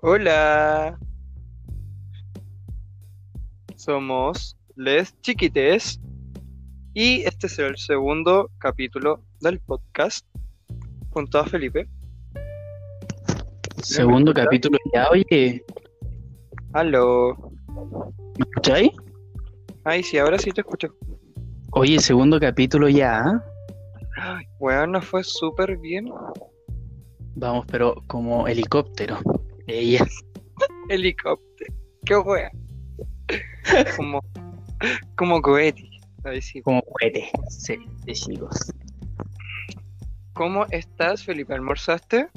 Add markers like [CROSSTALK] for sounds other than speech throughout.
Hola. Somos Les Chiquites y este es el segundo capítulo del podcast junto a Felipe. Segundo capítulo ya, oye. Aló. ¿Me escucháis? Ay, sí, ahora sí te escucho. Oye, segundo capítulo ya. Ay, nos fue súper bien. Vamos, pero como helicóptero. Ella. [LAUGHS] Helicóptero. Qué weón. Como, como cohete. Ahí sí. Como cohete. Sí, sí, chicos. ¿Cómo estás, Felipe? ¿Almorzaste?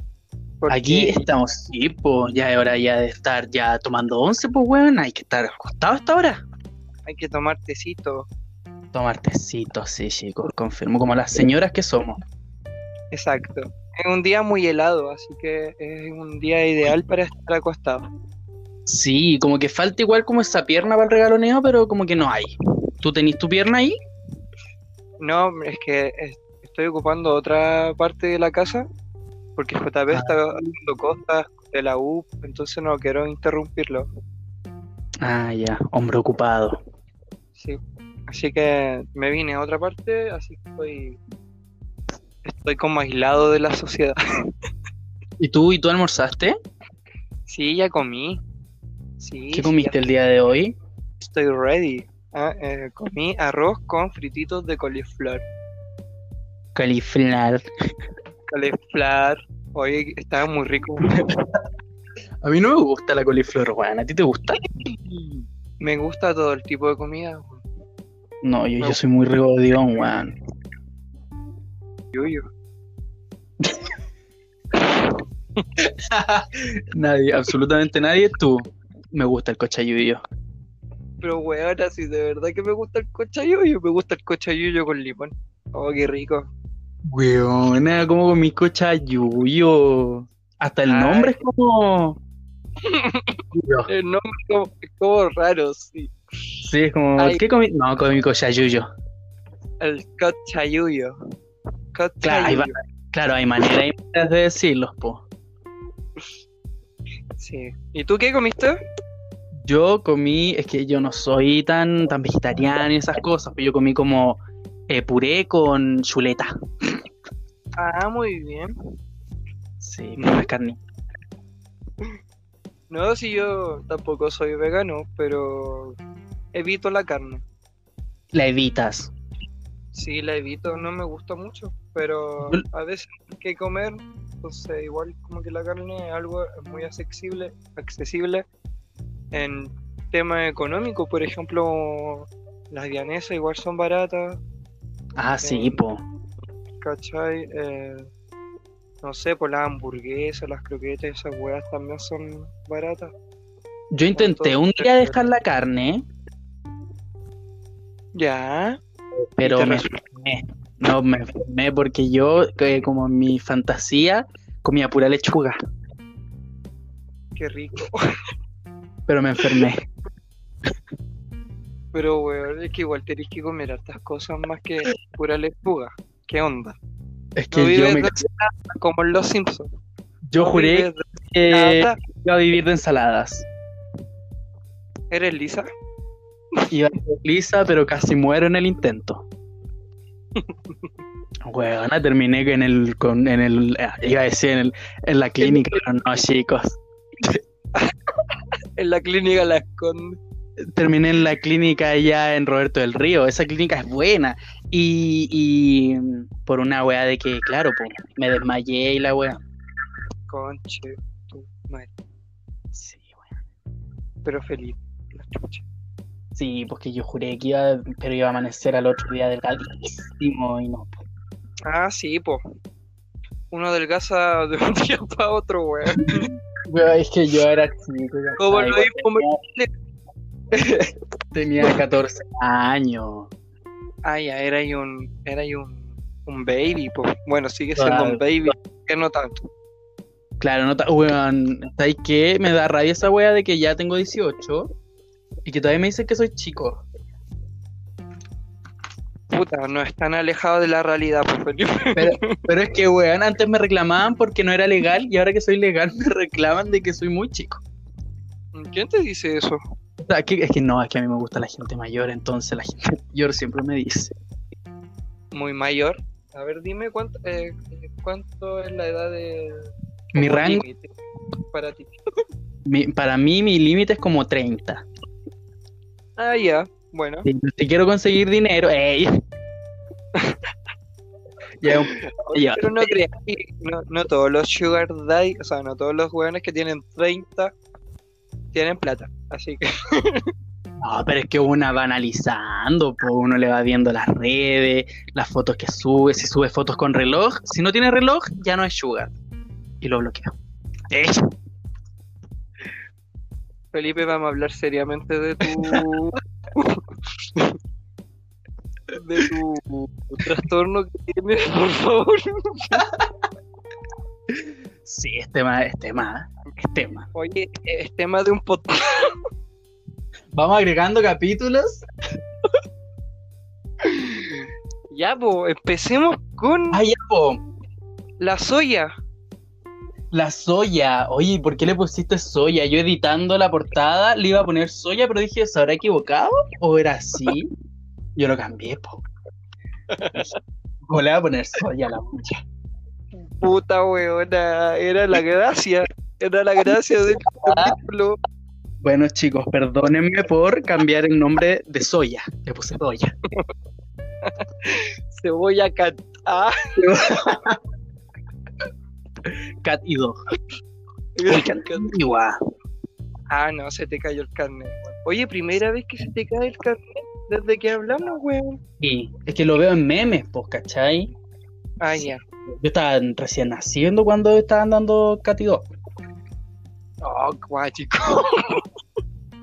Porque- Aquí estamos, sí, pues ya es hora ya de estar ya tomando once, pues weón. Hay que estar acostado hasta ahora. Hay que tomar tecito. Tomar tecito, sí, chicos, confirmo. Como las señoras que somos. Exacto. Es un día muy helado, así que es un día ideal para estar acostado. Sí, como que falta igual como esa pierna para el regaloneo, pero como que no hay. ¿Tú tenés tu pierna ahí? No, es que es- estoy ocupando otra parte de la casa porque JP Ah. está haciendo cosas de la U, entonces no quiero interrumpirlo. Ah, ya, hombre ocupado. Sí. Así que me vine a otra parte, así que estoy, estoy como aislado de la sociedad. ¿Y tú, y tú almorzaste? Sí, ya comí. Sí, ¿Qué comiste el día de hoy? estoy ready. Ah, eh, comí arroz con frititos de coliflor. Califlar. Coliflor. Oye, estaba muy rico. [LAUGHS] A mí no me gusta la coliflor, weón. ¿A ti te gusta? Me gusta todo el tipo de comida. No, yo, yo soy muy regodión, weón. Yuyo. [LAUGHS] nadie, absolutamente nadie. Tú. Me gusta el cochayuyo. Pero weón, así de verdad que me gusta el cochayuyo. Me gusta el cochayuyo con limón. Oh, qué rico. Weona, como con mi cochayuyo. Hasta el Ay. nombre es como. [LAUGHS] El nombre es como, es como raro, sí. Sí, es como. Ay. ¿Qué comí? No, con mi cochayuyo. El cochayuyo. Claro. Cochayuyo. Claro, hay maneras y maneras de decirlos, po. Sí. ¿Y tú qué comiste? Yo comí, es que yo no soy tan, tan vegetariano y esas cosas, pero yo comí como eh, puré con chuleta. Ah, muy bien. Sí, con las carnes. No, si yo tampoco soy vegano, pero evito la carne. La evitas. Sí, la evito, no me gusta mucho, pero a veces hay que comer, entonces igual como que la carne es algo muy accesible, accesible en tema económico, por ejemplo, las vianesas igual son baratas, Ah, sí, Eh, po. ¿cachai? Eh, no sé, por las hamburguesas, las croquetas, esas weas también son baratas. Yo intenté un día dejar la carne, Ya, pero me enfermé. No, me enfermé porque yo, eh, como en mi fantasía, comía pura lechuga, qué rico. pero me enfermé. Pero weón, es que igual tenés que comer hartas cosas más que pura lechuga. ¿Qué onda? Es No que yo, vives me, como en Los Simpsons. yo No juré que iba a vivir de ensaladas. ¿Eres lisa? Iba a ser lisa, pero casi muero en el intento. Weona, terminé en el, con, en el, iba a decir en, el, en la clínica, pero no, chicos. [LAUGHS] En la clínica la esconde. Terminé en la clínica allá en Roberto del Río. Esa clínica es buena. Y, y por una wea de que, claro, pues, me desmayé y la wea. Conche, tu madre. Sí, wea. Pero feliz. La chucha. Sí, porque yo juré que iba, pero iba a amanecer al otro día delgadísimo y no. po. Ah, sí, po. Uno adelgaza de un [LAUGHS] día para otro, weón. Wea, es que yo era chico. [LAUGHS] Como lo mismo tenía, tenía 14 años. Ah, ya, era ahí un, era ahí un, un baby, po. Bueno, sigue siendo Claro. un baby, que no tanto. Claro, no ta- weón, ¿sabes qué? Me da rabia esa wea de que ya tengo 18 y que todavía me dicen que soy chico. puta, no es tan alejado de la realidad, pues Felipe. Pero, [LAUGHS] pero es que, weón, antes me reclamaban porque no era legal y ahora que soy legal [LAUGHS] me reclaman de que soy muy chico. ¿Quién te dice eso? O sea, que- es que no, es que a mí me gusta la gente mayor, entonces la gente [LAUGHS] mayor siempre me dice. Muy mayor. A ver, dime cuánto, eh, cuánto es la edad de. Mi rango, para ti. mi- para mí mi límite es como 30. Ah, ya. Bueno. Si, si quiero conseguir dinero, ¡ey! [LAUGHS] Ya. Pero no creas que no, no todos los Sugar Daddy, o sea, no todos los jóvenes que tienen 30 tienen plata. Así que. No, [LAUGHS] pero es que una va analizando, pues uno le va viendo las redes, las fotos que sube, si sube fotos con reloj, si no tiene reloj, ya no es sugar. Y lo bloqueo. ¡Ey! Felipe, vamos a hablar seriamente de tu. [LAUGHS] de tu trastorno que tienes, por favor. Sí, es tema, es tema, es tema. Oye, es tema de un podcast. [LAUGHS] Vamos agregando capítulos. Ya, pues, empecemos con Ah, ya, po. la soya. La soya. Oye, ¿por qué le pusiste soya? Yo editando la portada le iba a poner soya, pero dije, ¿se habrá equivocado? ¿O era así? Yo lo cambié, po. ¿Cómo le voy a poner soya a la mucha? Puta weona, era la gracia. Era la gracia del capítulo. Bueno, chicos, perdónenme por cambiar el nombre de soya. Le puse soya. Cebolla cat. Ah, [LAUGHS] Cat y dog. Uy, qué antigua. ah, no, se te cayó el carnet. Oye, primera vez que se te cae el carnet desde que hablamos, weón. Sí, es que lo veo en memes, pues, ¿cachai? Ah, ya. Yo estaba recién naciendo cuando estaban dando Cat y dog. Oh, cuático.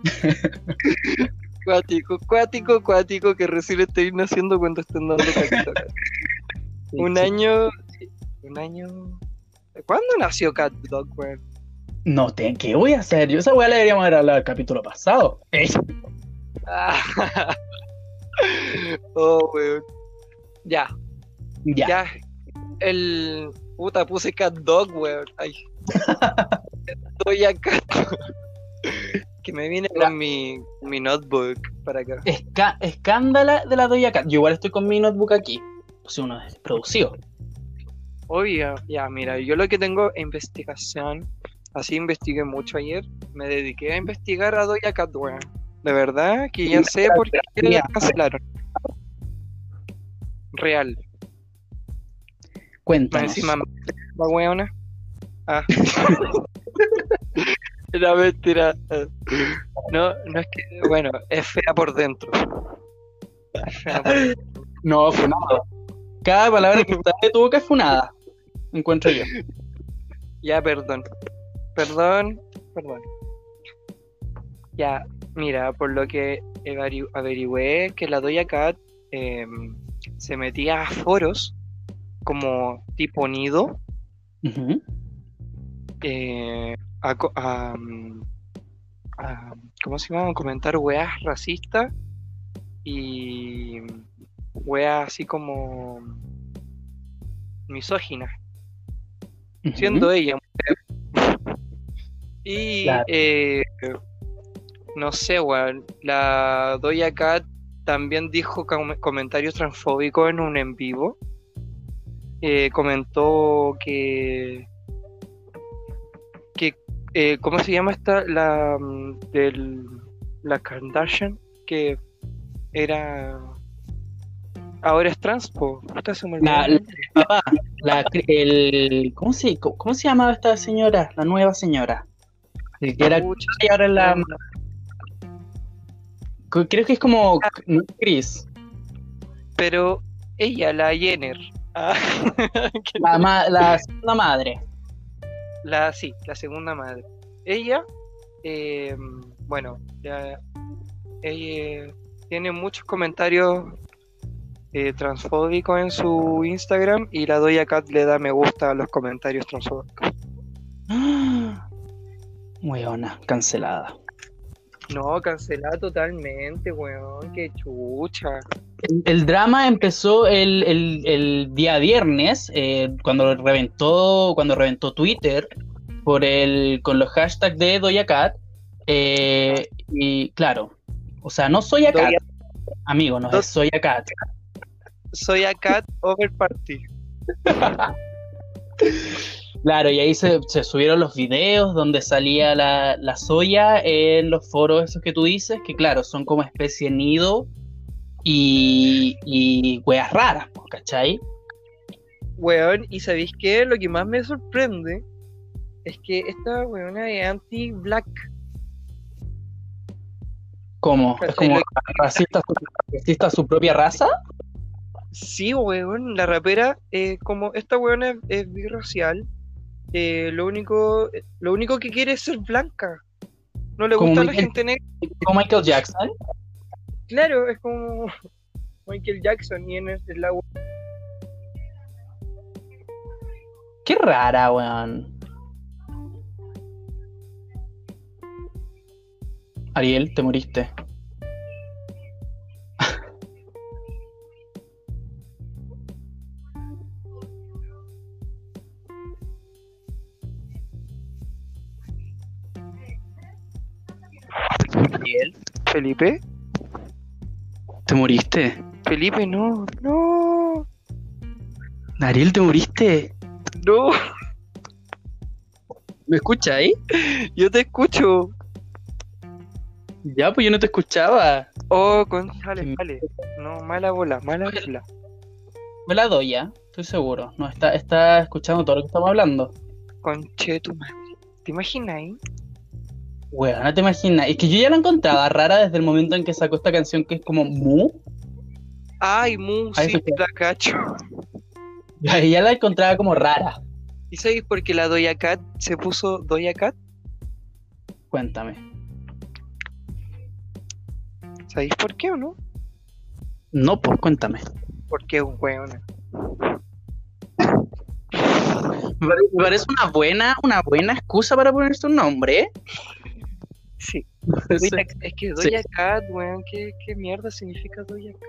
[LAUGHS] cuático, cuático, cuático, que recién estoy naciendo cuando estén dando caquita. Un Sí. año. Un año. ¿Cuándo nació Cat Dog, weón? No, te, ¿qué voy a hacer? Yo esa weá la deberíamos haber hablado el capítulo pasado. Ey, Ah. [LAUGHS] oh, weón. Ya, ya. ya. El. Puta, puse Cat Dog, weón. Ay. [LAUGHS] Estoy acá. que me viene con mi, mi notebook para acá. Esca- escándala de la Doja Cat. Yo igual estoy con mi notebook aquí. Sea, uno producido. Oye, ya, mira, yo lo que tengo es investigación. Así investigué mucho ayer. Me dediqué a investigar a Doja Cat, weón. De verdad que ya sé por qué la cancelaron. Real. Cuéntanos. encima, la weona. Ah. [LAUGHS] Era mentira. No, no es que. Bueno, es fea por dentro. Es fea por dentro. No, funado. Cada palabra que sale de tu boca es funada. Encuentro yo. Ya, perdón. Perdón, perdón. Ya, mira, por lo que averigüé que la Doja Cat em, se metía a foros como tipo nido Ujú. eh, a, co- a, mm, a- ¿cómo se llama? A comentar weas racistas y weas así como misóginas, Siendo ella mujer. Y Claro. eh, no sé, weón, la Doja Cat también dijo com- comentarios transfóbicos en un en vivo. Eh, comentó que que eh, ¿cómo se llama esta? La mm, del la Kardashian que era ahora es trans, po. Puta, se me olvidó La- el nombre. Papá, la, el, ¿cómo, se, cómo, se llamaba esta señora? La nueva señora. Que era y ahora la. Creo que es como. no, Chris. pero ella, la Jenner, ah, [LAUGHS] La, ma- la segunda madre. La, sí, la segunda madre. Ella, eh, bueno, ya, ella tiene muchos comentarios eh, transfóbicos en su Instagram y la Doja Cat le da me gusta a los comentarios transfóbicos. [GASPS] Weona, cancelada. No, cancelada totalmente, weón, qué chucha. el drama empezó el, el- el día viernes, eh, cuando reventó, cuando reventó Twitter por el, con los hashtags de Doja Cat. eh, y claro, o sea, no soy Cat, Doja- amigo, no Do- es soy Cat. Soy a Cat Over Party. [LAUGHS] Claro, y ahí se, se subieron los videos donde salía la, la soya en los foros esos que tú dices, que claro, son como especie nido y, y weas raras, po, ¿cachai? Weón, ¿y sabéis qué? Lo que más me sorprende es que esta weona es anti-black. ¿Cómo? ¿Es como racista, su- racista a su propia raza? Sí, weón, la rapera, eh, como esta weona es, es birracial, eh, lo único lo único que quiere es ser blanca. No le gusta a la gente negra. Como Michael Jackson. Claro, es como [LAUGHS] Michael Jackson y en el, en la Qué rara, weón. Ariel, te moriste. Ariel, Felipe. te moriste. Felipe, no, no, Ariel, te moriste. no. ¿Me escuchas ahí? Yo te escucho. Ya, pues yo no te escuchaba. Oh, González, Sí. vale. No, mala bola, mala bola. Me la doy ya, estoy seguro. No, está, está escuchando todo lo que estamos hablando. Conche tu madre. ¿Te imaginas ahí? Weón, no te imaginas. Es que yo ya la encontraba rara desde el momento en que sacó esta canción que es como Mu. Ay, Mu, Ahí sí, la cacho. [LAUGHS] Ya, ya la encontraba como rara. ¿Y sabéis por qué la Doja Cat se puso Doja Cat? Cuéntame. ¿Sabéis por qué o no? No, pues cuéntame. Porque es un weón. Me pare- me parece una buena, una buena excusa para ponerse un nombre. ¿eh? Sí. [LAUGHS] Sí. Es que Doja Cat, weón, ¿qué, ¿qué mierda significa Doja Cat?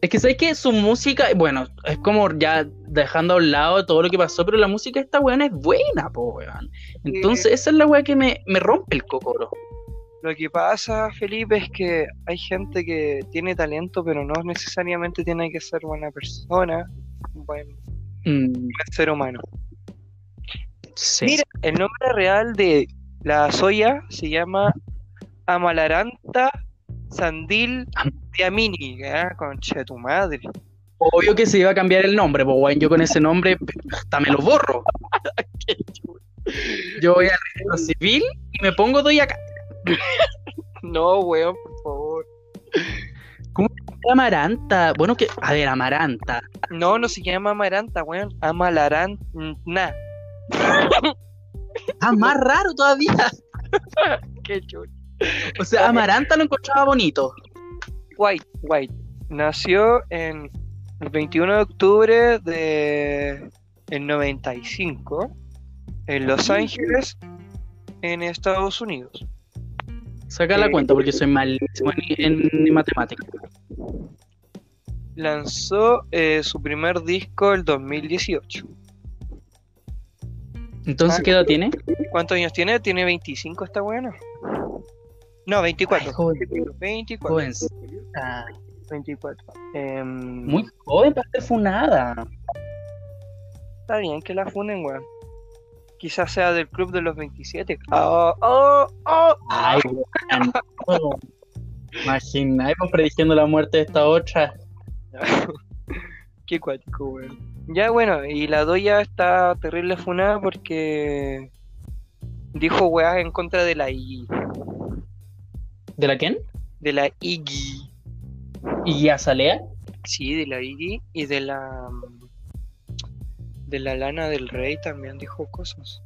Es que sabes que su música, bueno, es como ya dejando a un lado todo lo que pasó, pero la música de esta weón es buena, po, weón. Entonces, esa es la weá que me, me rompe el cocoro. Lo que pasa, Felipe, es que hay gente que tiene talento, pero no necesariamente tiene que ser buena persona, un buen, Mm, buen ser humano. sí. Mira, el nombre real de la soya se llama Amalaranta Sandil Am- Diamini. Ah, conche tu madre. Obvio que se iba a cambiar el nombre, pues yo con ese nombre hasta me lo borro. yo voy al registro civil y me pongo doy acá. No, weón, por favor. Amaranta, bueno que, a ver, Amaranta. No, no se llama Amaranta, weón. Amalaranta. Ah, más raro todavía. [LAUGHS] Qué chulo. O sea, Amaranta lo encontraba bonito. White, White. Nació en el 21 de octubre de el 95 en Los Ángeles, en Estados Unidos. Saca la Eh, cuenta porque soy malísimo en, en matemáticas. Lanzó eh, su primer disco el 2018. Entonces, Ah, ¿qué edad tiene? ¿Cuántos años tiene? ¿Tiene 25 esta buena? No, 24. Ay, joven, 24. jovencita. 24. Em, Muy joven para ser funada. Está bien que la funen, weón. Quizás sea del club de los 27. Oh, oh, oh. Ay, weón. Imagina, vos prediciendo la muerte de esta otra. [LAUGHS] Qué cuático, weón. Ya, bueno, y la doya está terrible funada porque dijo weá en contra de la Iggy. ¿De la quién? De la Iggy. ¿Y Azalea? Sí, de la Iggy y de la. De la lana del rey también dijo cosas.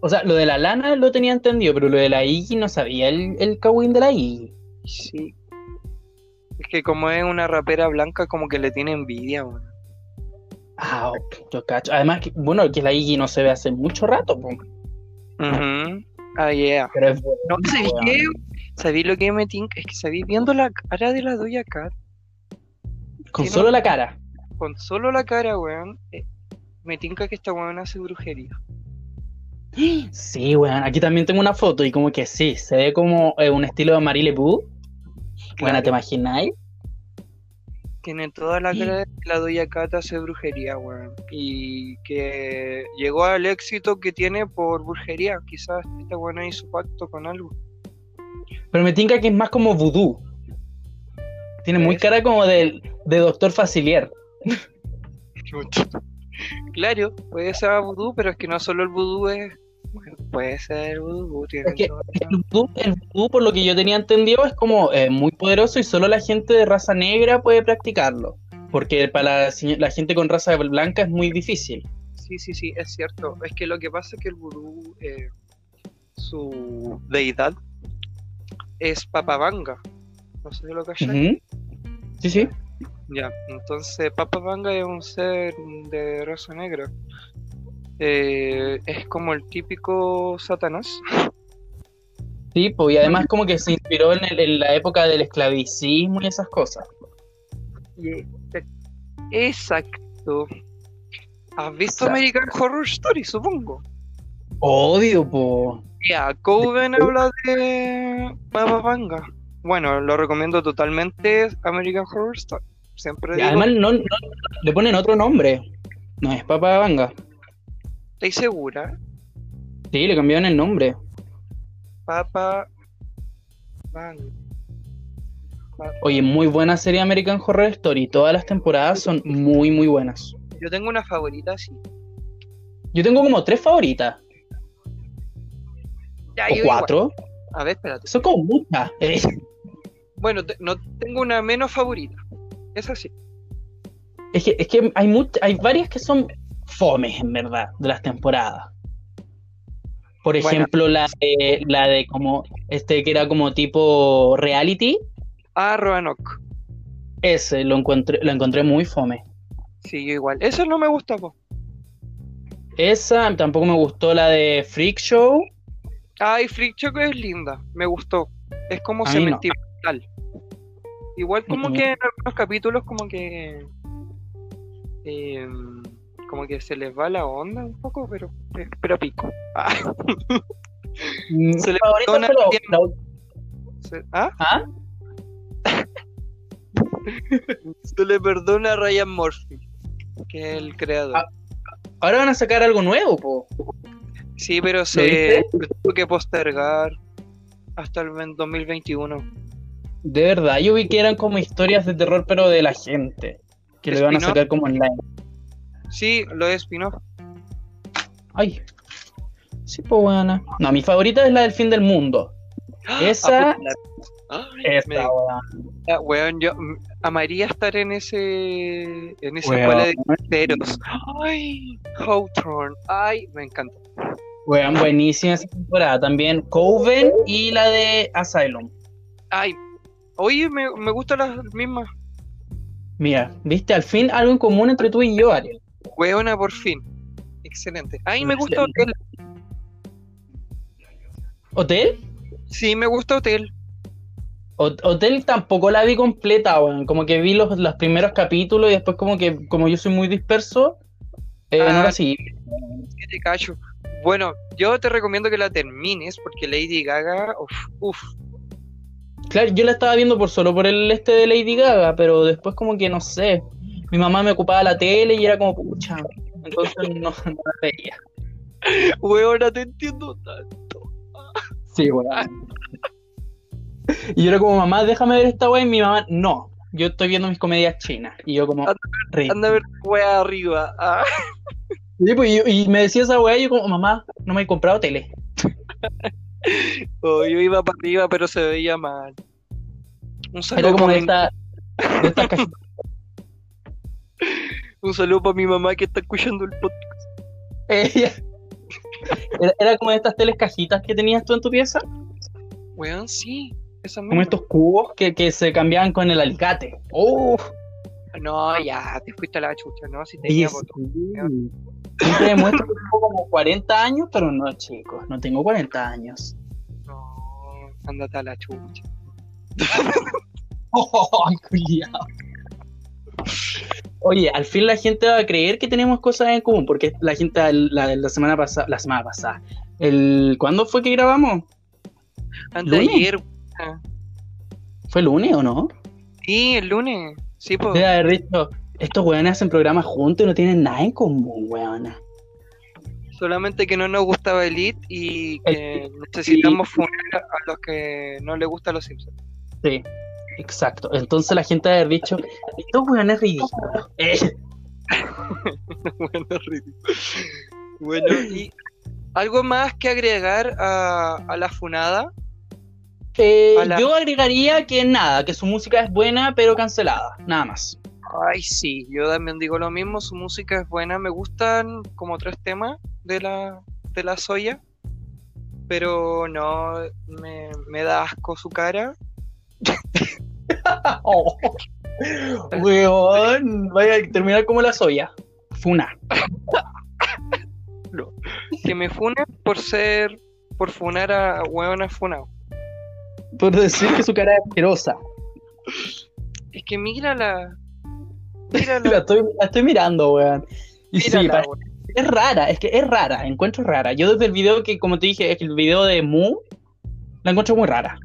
O sea, lo de la lana lo tenía entendido, pero lo de la Iggy no sabía el, el cagüín de la Iggy. Sí. Es que como es una rapera blanca, como que le tiene envidia, weón. Ah, ok, yo cacho. Además, que, bueno, que la Iggy no se ve hace mucho rato, po. Ujú. Ah, yeah. pero es bueno. No. ¿Sabéis lo que me tinca? Es que sabéis viendo la cara de la Doja Cat. Con no. solo la cara. Con solo la cara, weón. eh, me tinca que esta weón hace brujería. Sí, weón. Aquí también tengo una foto y como que sí, se ve como eh, un estilo de Marie Lebu. Bueno, ¿te Claro, imagináis? Tiene toda la cara de que la Doña Cata hace brujería, weón. Y que llegó al éxito que tiene por brujería. Quizás esta weón hizo pacto con algo. Pero me tinca que es más como vudú. Tiene muy cara como de, de Doctor Facilier. Claro, puede ser vudú, pero es que no solo el vudú es. Bueno, puede ser vudú, tiene Es que toda El vudú, el vudú, por lo que yo tenía entendido, es como eh, muy poderoso y solo la gente de raza negra puede practicarlo. Porque para la, gente con raza blanca es muy difícil. Sí, sí, sí, es cierto. Es que lo que pasa es que el vudú, eh, su deidad es Papabanga. No sé si lo cachai. Ujú. Sí, sí. Ya, entonces Papabanga es un ser de raza negra. Eh, es como el típico Satanás. Sí, pues, y además como que se inspiró en, el- en la época del esclavicismo y esas cosas. Y- Exacto. ¿Has visto Exacto. American Horror Story, supongo? Odio, po. Ya, Coven habla de Papabanga. Bueno, lo recomiendo totalmente American Horror Story. Siempre Y digo, además no, no- le ponen otro nombre. No es Papa ¿estáis segura? Sí, le cambiaron el nombre. Papa Bang. Oye, muy buena serie American Horror Story. Todas las temporadas son muy, muy buenas. Yo tengo una favorita, sí. Yo tengo como tres favoritas. Ya, O igual. cuatro. A ver, espérate. Son como muchas. Eh, Bueno, no tengo una menos favorita. Esa sí. Es que, es que hay, much- hay varias que son fomes, en verdad, de las temporadas. Por Bueno. ejemplo, la de, la de como este que era como tipo reality, Ah, Roanoke. ese lo encontré, lo encontré muy fome. Sí, yo igual. Esa no me gusta, po. Esa tampoco me gustó la de Freak Show. Ay, Freak Show es linda. Me gustó. Es como mí no. sentimental. Igual como que en algunos capítulos como que... eh, como que se les va la onda un poco, pero, pero pico. Ah, Mi Se le la- bien. la- se, ¿ah? ¿Ah? [LAUGHS] Se le perdona a Ryan Murphy, que es el creador. Ah. Ahora van a sacar algo nuevo, po. Sí, pero se tuvo que postergar hasta el 2021. De verdad, yo vi que eran como historias de terror, pero de la gente. Que lo iban a sacar como online. Sí, lo es spin-off. Ay. Sí, pues buena. No, mi favorita es la del fin del mundo. Esa. Ah, Esta, me- weón. ah, weón, yo amaría estar en ese en esa Weón. escuela de hechiceros. Ay, Hawthorne. Ay, me encanta. Weón, buenísima esa temporada. También Coven y la de Asylum. Ay, oye, me, me gustan las mismas. Mira, viste al fin algo en común entre tú y yo, Ariel. Weona, por fin. Excelente. Ay, me gusta. Hotel. ¿Hotel? Sí, me gusta Hotel. Hot- Hotel tampoco la vi completa, weón. Como que vi los, los primeros capítulos y después como que, como yo soy muy disperso, eh, no Ah. la. Que te cacho. Bueno, yo te recomiendo que la termines porque Lady Gaga, uff, uff. Claro, yo la estaba viendo por solo por el este de Lady Gaga, pero después como que no sé. Mi mamá me ocupaba la tele y era como pucha. Entonces [LAUGHS] no, no la veía. Weona, te entiendo tanto. Sí, weón. Y yo era como, mamá, déjame ver esta weá. Y mi mamá, no. Yo estoy viendo mis comedias chinas. Y yo como, Anda- a ver wea arriba. Ah. Sí, pues, y, y me decía esa weá y yo como, mamá, no me he comprado tele. Oh, yo iba para arriba, pero se veía mal. Un Era saludo como para de esta, de estas cajitas. Un saludo pa' mi mamá que está escuchando el podcast. Ella- Era, era como estas teles cajitas que tenías tú en tu pieza. Weón, sí. Esa Como estos cubos que, que se cambiaban con el alicate. ¡Oh! No, ya, te fuiste a la chucha, ¿no? Si tenía sí. botón. Siempre demuestro que tengo como 40 años, pero no, chicos, no tengo 40 años. No, ándate a la chucha. [LAUGHS] ¡Oh, culiao! Oye, al fin la gente va a creer que tenemos cosas en común, porque la gente la, la semana pasada, la semana pasada, el ¿cuándo fue que grabamos? Antes de ¿Lunes? ayer. ¿Fue lunes o no? Sí, el lunes. Sí, pues. Debe haber dicho, estos weones hacen programas juntos y no tienen nada en común, weona. Solamente que no nos gustaba Elite y que necesitamos funar a los que no les gusta los Simpsons. Sí, exacto. Entonces la gente debe haber dicho, estos weones ridículos. Eh, [LAUGHS] bueno, ridículo. Bueno, y algo más que agregar a, a la funada. eh, A la- Yo agregaría que nada, que su música es buena pero cancelada, nada más. Ay, sí, yo también digo lo mismo, su música es buena, me gustan como tres temas de la, de la Soya, pero no, me, me da asco su cara. [LAUGHS] Oh. Weón, vaya a terminar como la soya. Funa. Que me funen por ser, por funar a hueones funados. Por decir que su cara es asquerosa. Es que mírala, [LAUGHS] La estoy, la estoy mirando, weón. Y sí, weón. es rara, es que es rara, encuentro rara. Yo desde el video que, como te dije, el video de Mu, la encuentro muy rara.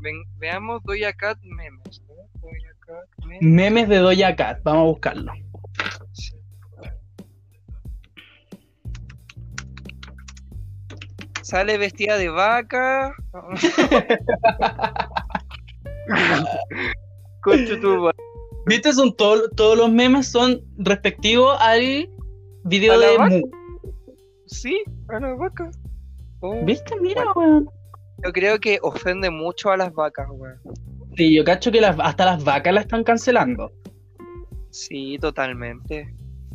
Ven- veamos Doja Cat memes. ¿no? Doja Cat memes. Memes de Doja Cat, vamos a buscarlo. Sí. Sale vestida de vaca. [LAUGHS] Concha tu madre. ¿Viste? Son todo- todos los memes son respectivos al video ¿A la de vaca? Sí, a la vaca. Oh, ¿Viste? Mira, weón. Yo creo que ofende mucho a las vacas, weón. Sí, yo cacho que las- hasta las vacas la están cancelando. Sí, totalmente.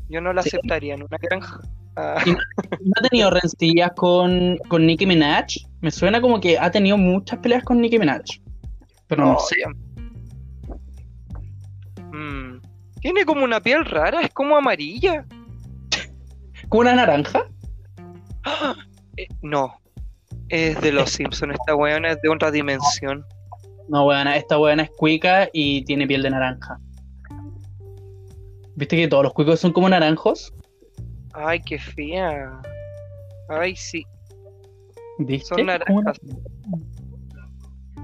Yo no la Sí. aceptaría en una granja. Ah. [LAUGHS] ¿No ha tenido rencillas con, con Nicki Minaj? Me suena como que ha tenido muchas peleas con Nicki Minaj. Pero no oh, sé. Mm, Tiene como una piel rara, es como amarilla. ¿Como una naranja? ¡Ah! [GASPS] Eh, no, es de los Simpsons. Esta weona es de otra dimensión. No, weona, esta weona es cuica y tiene piel de naranja. ¿Viste que todos los cuicos son como naranjos? Ay, qué fea. Ay, sí. ¿Viste? Son naranjas.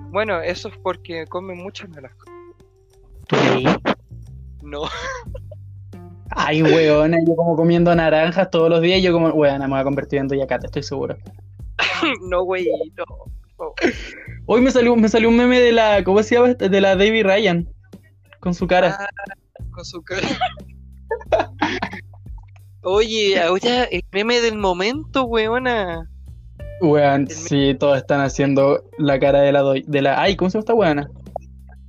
Bueno, eso es porque come muchas naranjas. ¿Tú creí? No. Ay, weona, yo como comiendo naranjas todos los días, yo como, weona, me voy a convertir en Doja Cat, estoy seguro. [LAUGHS] no, güey, no. Oh. Hoy me salió, me salió un meme de la, ¿cómo se llama? De la Davy Ryan, con su cara. Ah, con su cara. Oye, ahora el meme del momento, weona. Weón, sí, todos están haciendo la cara de la, de la, ay, ¿cómo se llama esta weona?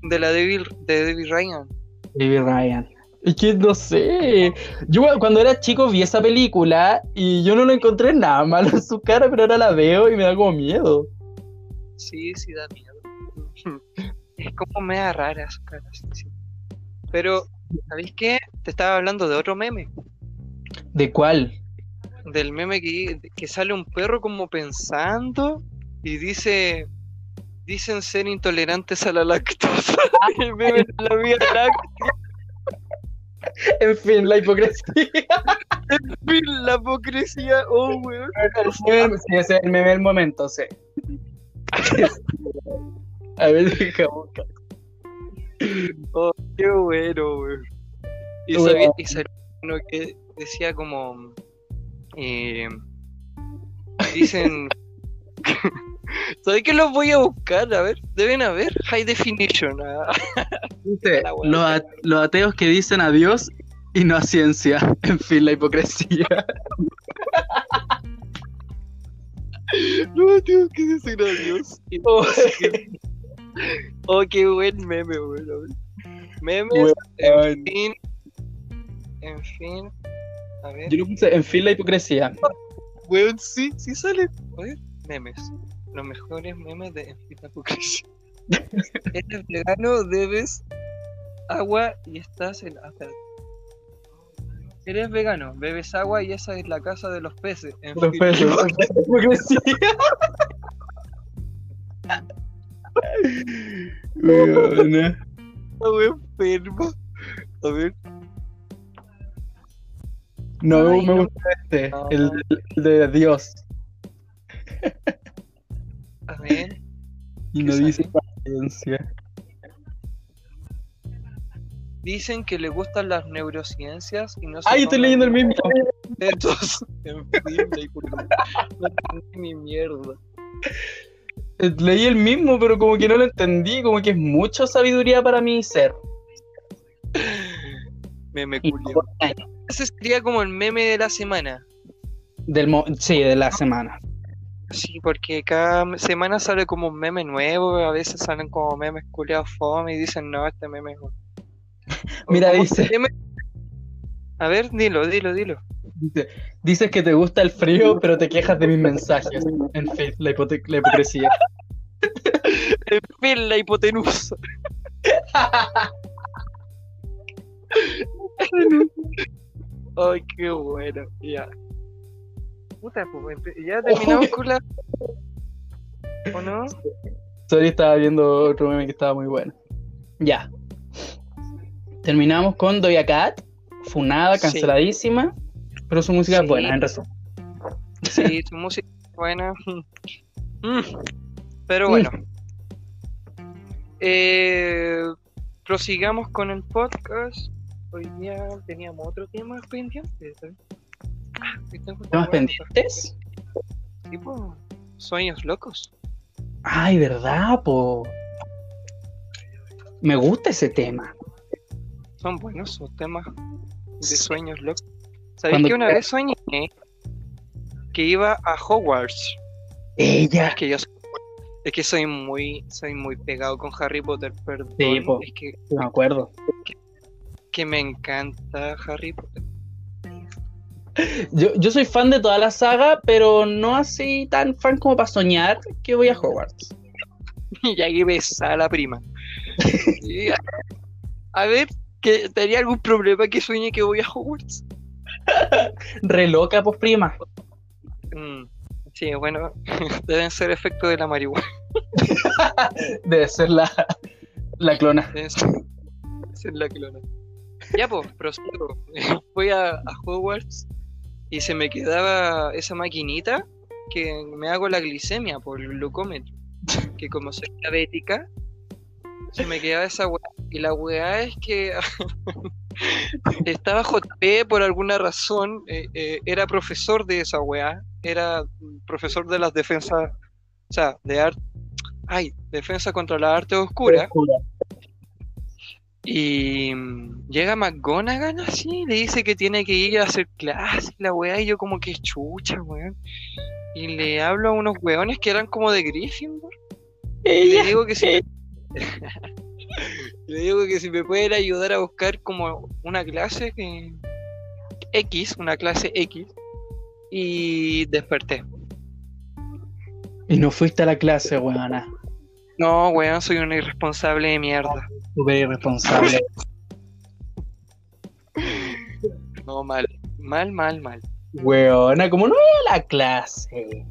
De la Devil, de David Ryan. Davy Ryan. Es que no sé. Yo cuando era chico vi esa película y yo no lo encontré nada malo en su cara, pero ahora la veo y me da como miedo. Sí, sí da miedo. [LAUGHS] Es como media rara su cara, sí, sí. Pero, ¿sabéis qué? Te estaba hablando de otro meme. ¿De cuál? Del meme que, que sale un perro como pensando y dice. Dicen ser intolerantes a la lactosa. [LAUGHS] El meme de la vía láctea. [LAUGHS] En fin, la hipocresía. La hipocresía. Oh, weón. Sí, ese es el meme del momento, sí. A ver, deja buscar. Oh, qué bueno, weón. Y sabía, y sabía uno que decía como. eh, dicen. [LAUGHS] ¿Sabes que los voy a buscar? A ver, deben haber High Definition. ah. Dice, [LAUGHS] los, a- los ateos que dicen adiós y no a ciencia. [LAUGHS] En fin, la hipocresía. [LAUGHS] No, tío, que decir adiós. Y- Oh, Oh, qué buen meme, weón. a. Memes, en fin. En fin. A ver. Yo lo puse en fin, la hipocresía. Weón, sí, sí sale. A ver, memes. Los mejores memes de hipocresía. [LAUGHS] Eres vegano, debes agua y estás en. Eres vegano, bebes agua y esa es la casa de los peces. En Los peces. [LAUGHS] Estaba enfermo. A ver. No Ay, me no. gusta este, No. el, el de Dios. A ver. [LAUGHS] Y ¿Qué no sale? dice paciencia. Dicen que le gustan las neurociencias y no se Ay, estoy leyendo el mismo. [LAUGHS] Estos, [LAUGHS] en fin, no entendí ni mierda. Eh, Leí el mismo, pero como que no lo entendí, como que es mucha sabiduría para mi ser. Meme culio. Ese sería como el meme de la semana. Del mo- sí, de la semana. Sí, porque cada semana sale como un meme nuevo, a veces salen como memes culiados fome y dicen, no, este meme es un-". [LAUGHS] O Mira, dice- este meme- A ver, dilo, dilo, dilo. Dice, dices que te gusta el frío, pero te quejas de mis mensajes. En fin, la, la hipocresía. [LAUGHS] En fin, la hipotenusa. [LAUGHS] Ay, qué bueno. Ya. Puta, pues, ya terminamos con la. ¿O no? Sorry, estaba viendo otro meme que estaba muy bueno. Ya. Terminamos con Doja Cat, funada, Sí. canceladísima, pero su música Sí. es buena, en resumen. Sí, tu música es buena. [LAUGHS] Mm. Pero bueno. Eh, prosigamos con el podcast. Hoy día teníamos otro tema pendiente. ¿sabes? Que ¿Temas que- pendientes? Tipo, sueños locos. Ay, ¿verdad, po? Me gusta ese tema. Son buenos esos temas de sueños locos. ¿Sabéis que una vez soñé que iba a Hogwarts? Ella. Es que yo soy, es que soy muy, soy muy pegado con Harry Potter, perdón. Sí, po. es que, me acuerdo. que me encanta Harry Potter. Yo, yo soy fan de toda la saga, pero no así tan fan como para soñar que voy a Hogwarts. [LAUGHS] Y ahí besa a la prima. A, ver, que ¿tenía algún problema que sueñe que voy a Hogwarts? [LAUGHS] Re loca, pues prima. Mm, sí, bueno, [LAUGHS] deben ser efectos de la marihuana. Debe ser la, la clona. Deben ser, ser la clona. Ya, pues, prosigo. Fui a, a Hogwarts y se me quedaba esa maquinita que me hago la glicemia por el glucómetro. [LAUGHS] Que como soy diabética, se me quedaba esa weá. Y la weá es que [LAUGHS] estaba JP por alguna razón, eh, eh, era profesor de esa weá, era profesor de las defensas, o sea, de arte, ay, defensa contra la arte oscura. Y llega McGonagall así, le dice que tiene que ir a hacer clase, la weá, y yo como que chucha, weón. Y le hablo a unos weones que eran como de Gryffindor. Y le digo que si [LAUGHS] le digo que si me pueden ayudar a buscar como una clase que X, una clase X. Y desperté. Y no fuiste a la clase, weona. No, weón, soy un irresponsable de mierda. Súper irresponsable. [LAUGHS] No, mal. Mal, mal, mal. Weona, como no iba a la clase.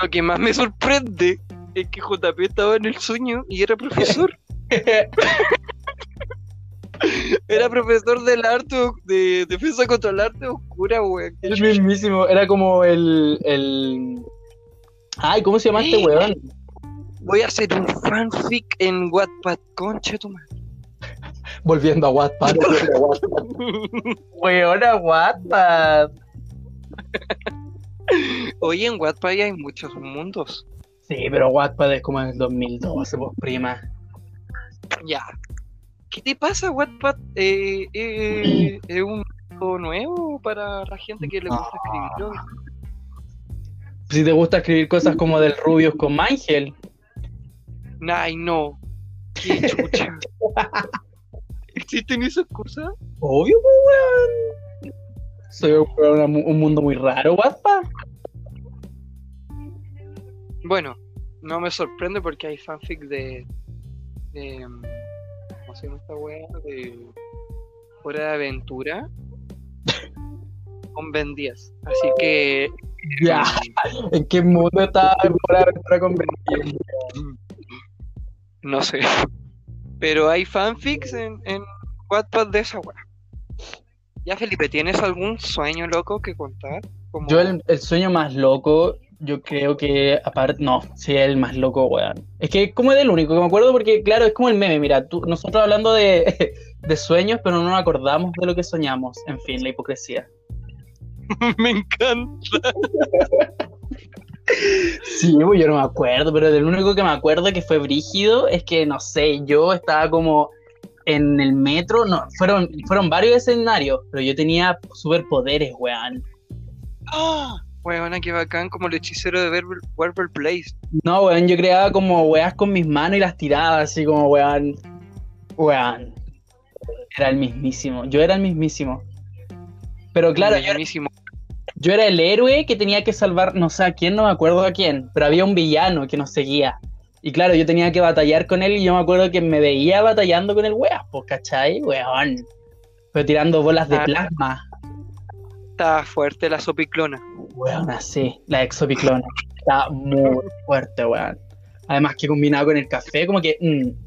Lo que más me sorprende es que JP estaba en el sueño y era profesor. [LAUGHS] Era profesor del arte, de defensa contra el arte oscura, weón. El mismísimo, era como el, el... Ay, ¿cómo se llama este weón? Voy a hacer un fanfic en Wattpad, concha tu madre. Volviendo a Wattpad. [LAUGHS] Weona, Wattpad. Oye, en Wattpad hay muchos mundos. Sí, pero Wattpad es como en el 2012, pues prima. Ya. ¿Qué te pasa, Wattpad? Eh, eh, ¿Es un mundo nuevo para la gente que le gusta escribirlo? Si te gusta escribir cosas como del Rubius con Mangel. Ay, no. Qué chucha. [LAUGHS] ¿Existen esas cosas? Obvio, pues, weón. Soy un, un- un mundo muy raro, Wattpad. Bueno, no me sorprende porque hay fanfic de. de mm, ¿Cómo se llama esta wea? De. Hora de Aventura. Con Ben 10. Así que. Ya. mm, ¿En qué mundo está por aventura con Ben 10? No sé. [LAUGHS] Pero hay fanfics en, en Wattpad de esa wea. Ya, Felipe, ¿tienes algún sueño loco que contar? Como- Yo el, el sueño más loco, yo creo que aparte, no, sí, el más loco, weón. Es que como es el único que me acuerdo porque, claro, es como el meme, mira, tú, nosotros hablando de, [LAUGHS] de sueños, pero no nos acordamos de lo que soñamos. En fin, la hipocresía. [LAUGHS] Me encanta. Sí, pues yo no me acuerdo, pero del único que me acuerdo que fue brígido es que, no sé, yo estaba como en el metro, no, fueron, fueron varios escenarios, pero yo tenía superpoderes, weón. ¡Ah! Weona, qué bacán, como el hechicero de Werber, Place. No, weón, yo creaba como weas con mis manos y las tiraba así como weón. Weón. Era el mismísimo. Yo era el mismísimo. Pero claro, era- Buenísimo. Yo era el héroe que tenía que salvar, no sé a quién, no me acuerdo a quién, pero había un villano que nos seguía. Y claro, yo tenía que batallar con él y yo me acuerdo que me veía batallando con el weas, pues, ¿cachai? Weón. Fue tirando bolas de Ah. plasma. Está fuerte la sopiclona. Weón, así, la exopiclona. Está muy fuerte, weón. Además que combinado con el café, como que... mm,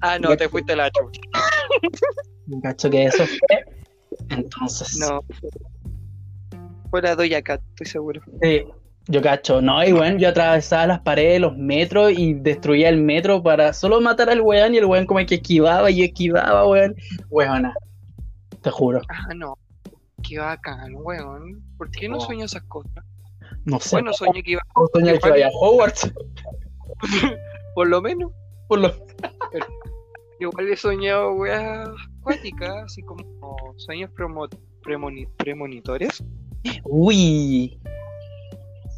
Ah, no, te fuiste la chucha. Un cacho que eso fue. Entonces, No. Fue la Doya Cat, estoy seguro. sí, yo cacho, no, y bueno, yo atravesaba las paredes, los metros y destruía el metro para solo matar al weón y el weón como que esquivaba y esquivaba, weón. Weona, te juro, Ah, no. Qué bacán, weón. ¿Por qué no Oh. sueño esas cosas? no sé. Bueno, soñé que iba, ¿cómo soñar que vaya a Hogwarts? [LAUGHS] por lo menos. Por lo... Igual he soñado weas acuáticas, así como sueños promo- premoni- premonitorios. Uy,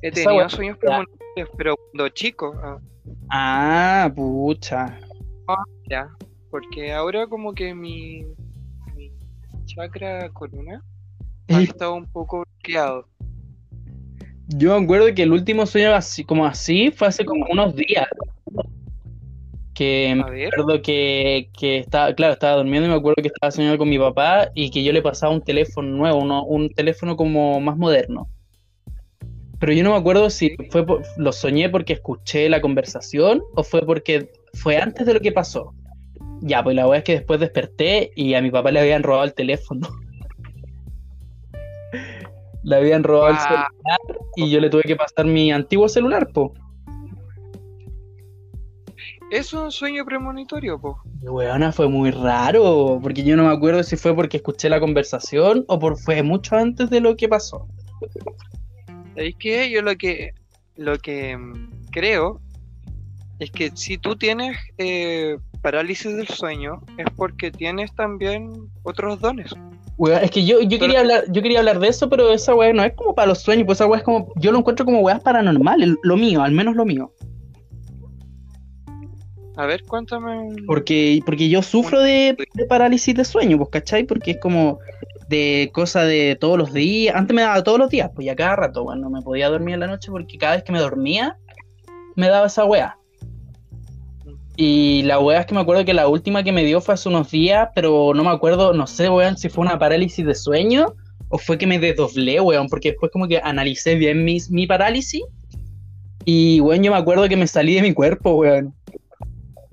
He tenido sueños premonitorios, pero cuando chico. ah, ah, pucha. ya. Porque ahora como que mi, mi chakra corona ha estado un poco bloqueado. Yo me acuerdo que el último sueño así como así fue hace como unos días. Que me acuerdo que, que estaba, claro, estaba durmiendo y me acuerdo que estaba soñando con mi papá y que yo le pasaba un teléfono nuevo, uno- un teléfono como más moderno. Pero yo no me acuerdo si fue por- lo soñé porque escuché la conversación o fue porque fue antes de lo que pasó. Ya, pues la verdad es que después desperté y a mi papá le habían robado el teléfono. [LAUGHS] Le habían robado el Guau. celular y yo le tuve que pasar mi antiguo celular, po. Es un sueño premonitorio, po. Weona, fue muy raro, porque yo no me acuerdo si fue porque escuché la conversación o por fue mucho antes de lo que pasó. ¿Sabéis qué? Yo lo que, lo que mm, creo es que si tú tienes eh, parálisis del sueño es porque tienes también otros dones. Weón, es que yo, yo quería hablar, yo quería hablar de eso, pero esa weá no es como para los sueños, pues esa weá es como, yo lo encuentro como weas paranormales, lo mío, al menos lo mío. A ver, cuéntame. Porque, porque yo sufro de, parálisis de sueño, pues, ¿cachai? Porque es como de cosa de todos los días. Antes me daba todos los días, pues ya cada rato, bueno, no me podía dormir en la noche porque cada vez que me dormía me daba esa weá. Y la weá es que me acuerdo que la última que me dio fue hace unos días, pero no me acuerdo, no sé, weón, si fue una parálisis de sueño o fue que me desdoblé, weón, porque después como que analicé bien mi, mi parálisis y, weón, yo me acuerdo que me salí de mi cuerpo, weón.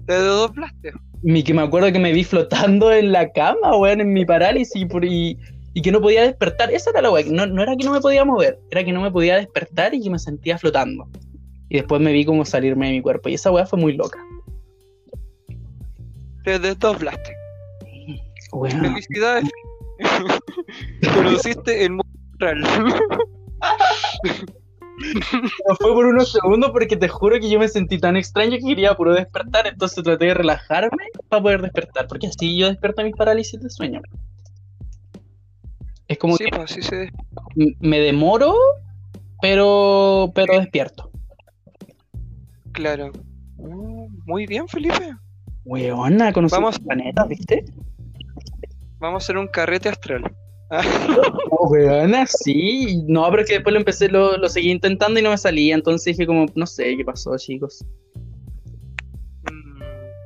¿Te doblaste? Mi, que me acuerdo que me vi flotando en la cama, weón, en mi parálisis por- y, y que no podía despertar. Esa era la weá. No, no era que no me podía mover, era que no me podía despertar y que me sentía flotando. Y después me vi como salirme de mi cuerpo. Y esa weá fue muy loca. Te desdoblaste. Weón. Felicidades. [LAUGHS] Conociste el mundo real. [LAUGHS] No fue por unos segundos porque te juro que yo me sentí tan extraño que quería puro despertar. Entonces traté de relajarme para poder despertar. Porque así yo despierto mis parálisis de sueño. Es como sí, que pues así se me demoro, pero, pero despierto. Claro. Mm, Muy bien, Felipe. Weona, conocí Vamos. el planeta, ¿viste? Vamos a hacer un carrete astral. [LAUGHS] Oh, weona, sí. No, pero es que después lo empecé, lo, lo seguí intentando y no me salía. Entonces dije como, no sé qué pasó, chicos. mm,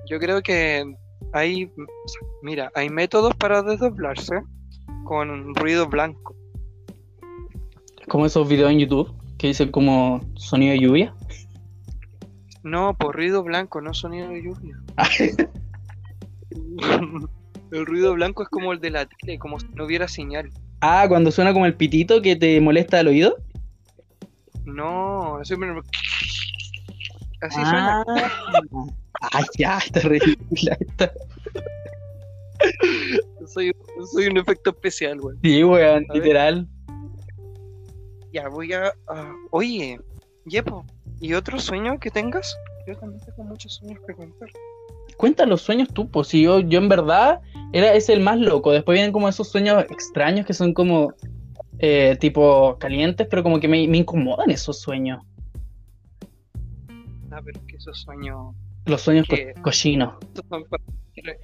Yo creo que hay, mira, hay métodos para desdoblarse con ruido blanco. Como esos videos en YouTube que dicen como sonido de lluvia. No, por ruido blanco, no sonido de lluvia. [LAUGHS] [LAUGHS] El ruido blanco es como el de la tele, como si no hubiera señal. Ah, cuando suena como el pitito que te molesta el oído. No, eso me... Así suena. Ah. [LAUGHS] Ay, ya, está ridícula esta. Soy, soy un efecto especial, güey. Sí, weón, literal. Ya voy a. a- oye, Yepo, ¿y otro sueño que tengas? Yo también tengo muchos sueños que contar. Cuenta los sueños tú, pues si yo, yo en verdad era es el más loco. Después vienen como esos sueños extraños que son como eh, tipo calientes, pero como que me, me incomodan esos sueños. Ah, pero que esos sueños. Los sueños co- cochinos.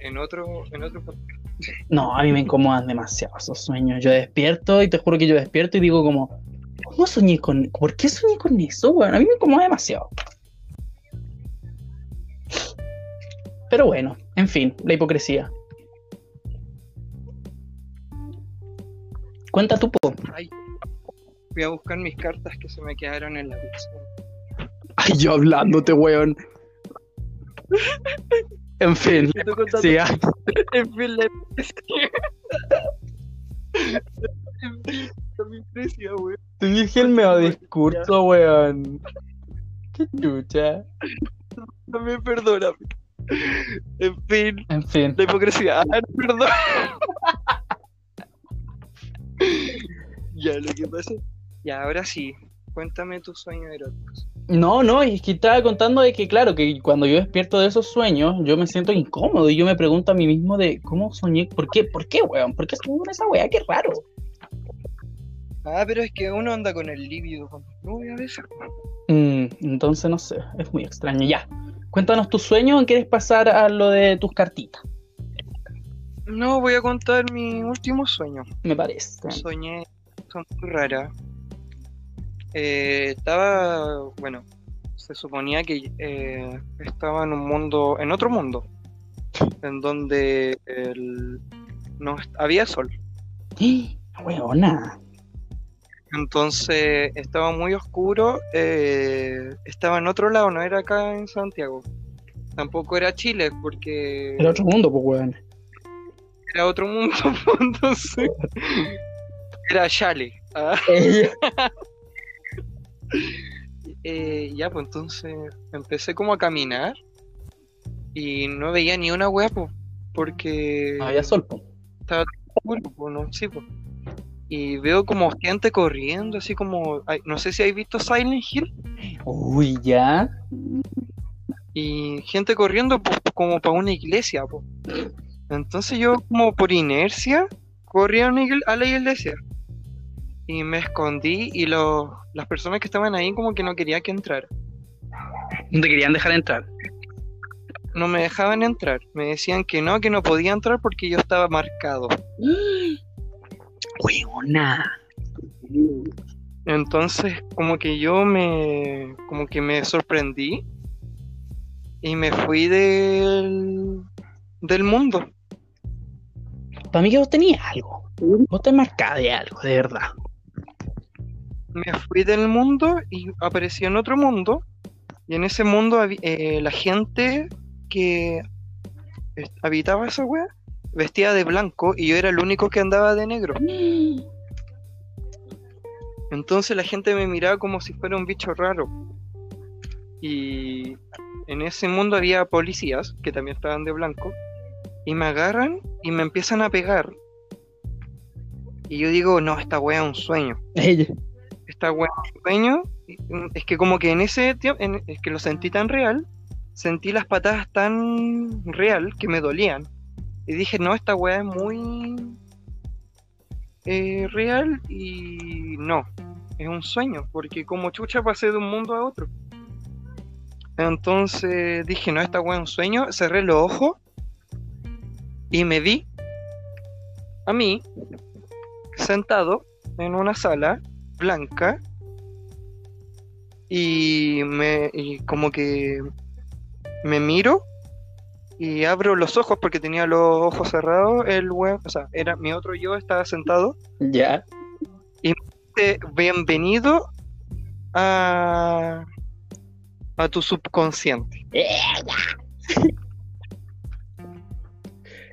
En otro, en otro. [LAUGHS] No, a mí me incomodan demasiado esos sueños. Yo despierto y te juro que yo despierto y digo como, ¿cómo soñé con, por qué soñé con eso, weón? A mí me incomoda demasiado. Pero bueno, en fin, la hipocresía. Cuenta tú, po. Ay, voy a buscar mis cartas que se me quedaron en la pieza. Ay, yo hablándote, weón. En fin, ah, En fin, la En fin, la hipocresía, güey. te dije el medio discurso, weón. Qué chucha. También perdóname. En fin, En fin, la hipocresía. Ah, perdón. [LAUGHS] ya, lo que pasa. Ya, ahora sí. Cuéntame tus sueños eróticos. No, no, es que estaba contando de que, claro, que cuando yo despierto de esos sueños, yo me siento incómodo y yo me pregunto a mí mismo de cómo soñé, ¿por qué? ¿Por qué, weón? ¿Por qué soñé con esa weá? Qué raro. Ah, pero es que uno anda con el líbido con novia a veces. Mm, entonces no sé, es muy extraño. Ya, cuéntanos tus sueños o quieres pasar a lo de tus cartitas, No, voy a contar mi último sueño. me parece. Soñé, son muy raras. Eh, estaba, bueno, se suponía que eh, estaba en un mundo, en otro mundo, en donde el- no había sol. [GASPS] ¡Ah! Weona. Entonces estaba muy oscuro, eh, estaba en otro lado, no era acá en Santiago. Tampoco era Chile, porque Era otro mundo, pues, weón. era otro mundo, [LAUGHS] entonces era Chale. ah. [LAUGHS] Eh, ya, pues entonces empecé como a caminar y no veía ni una wea, pues, porque había sol, pues. estaba oscuro, pues, no, sí, pues. Y veo como gente corriendo, así como, no sé si habéis visto Silent Hill, Uy, ya. y gente corriendo pues, como para una iglesia, pues. Entonces yo como por inercia corrí a, a la iglesia y me escondí y los, las personas que estaban ahí como que no querían que entrara. No te querían dejar entrar. no me dejaban entrar. Me decían que no, que no podía entrar porque yo estaba marcado. [GASPS] Weona. Entonces, como que yo me, como que me sorprendí y me fui del, del mundo. Para mí que vos tenías algo. Vos te marcás de algo, de verdad. Me fui del mundo y aparecí en otro mundo. Y en ese mundo eh, la gente que habitaba esa wea vestía de blanco y yo era el único que andaba de negro. Entonces la gente me miraba como si fuera un bicho raro. Y en ese mundo había policías que también estaban de blanco. Y me agarran y me empiezan a pegar. Y yo digo, no, esta wea es un sueño. Esta wea es un sueño. Es que como que en ese tiempo, en- es que lo sentí tan real. Sentí las patadas tan real que me dolían. Y dije, no, esta wea es muy eh, real y no, es un sueño, porque como chucha pasé de un mundo a otro. Entonces dije, no, esta wea es un sueño, cerré los ojos y me vi a mí sentado en una sala blanca y me como que me miro y abro los ojos porque tenía los ojos cerrados, el web, o sea, era mi otro yo estaba sentado. Ya. Dice, Bienvenido a a tu subconsciente.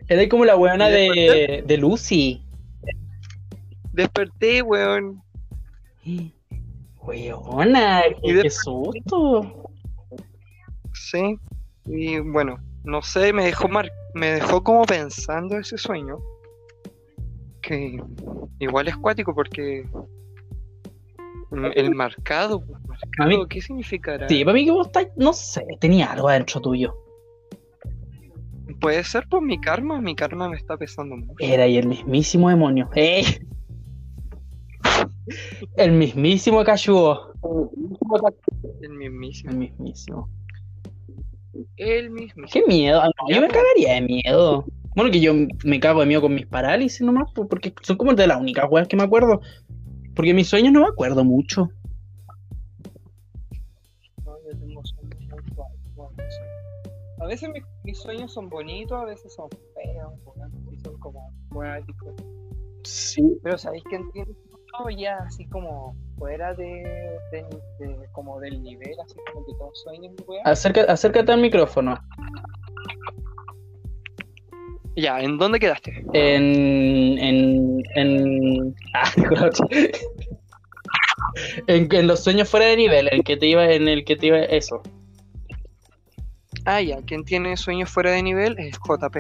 Era como la weona ¿Y de, de Lucy. Desperté, weón. Weona, Y qué susto. Sí. Y bueno, no sé, me dejó mar me dejó como pensando ese sueño. Que igual es cuático porque el marcado, pues, mí- marcado, ¿qué significará? Sí, para mí que vos estás, no sé, tenía algo adentro tuyo. Puede ser por mi karma, mi karma me está pesando mucho. Era y el mismísimo demonio. ¡Eh! El mismísimo Cachuo. El mismísimo. El mismísimo. El mismísimo. Qué miedo. Ah, no, yo me cagaría de miedo. Bueno, que yo me cago de miedo con mis parálisis nomás, porque son como de las únicas weas que me acuerdo. Porque mis sueños no me acuerdo mucho. No, yo tengo sueños muy suaves, no, no sé. A veces mis, mis sueños son bonitos, a veces son feos, y son como cuáticos. Sí. Pero sabéis que entiendo todo ya así como fuera de, de- de- como del nivel, así como que todos sueños, weón. Acerca, acércate al micrófono. Ya, ¿en dónde quedaste? En. En. En. [LAUGHS] Ah, en, en los sueños fuera de nivel, el que te iba, en el que te iba. Eso. Ah, ya, quien tiene sueños fuera de nivel es JP.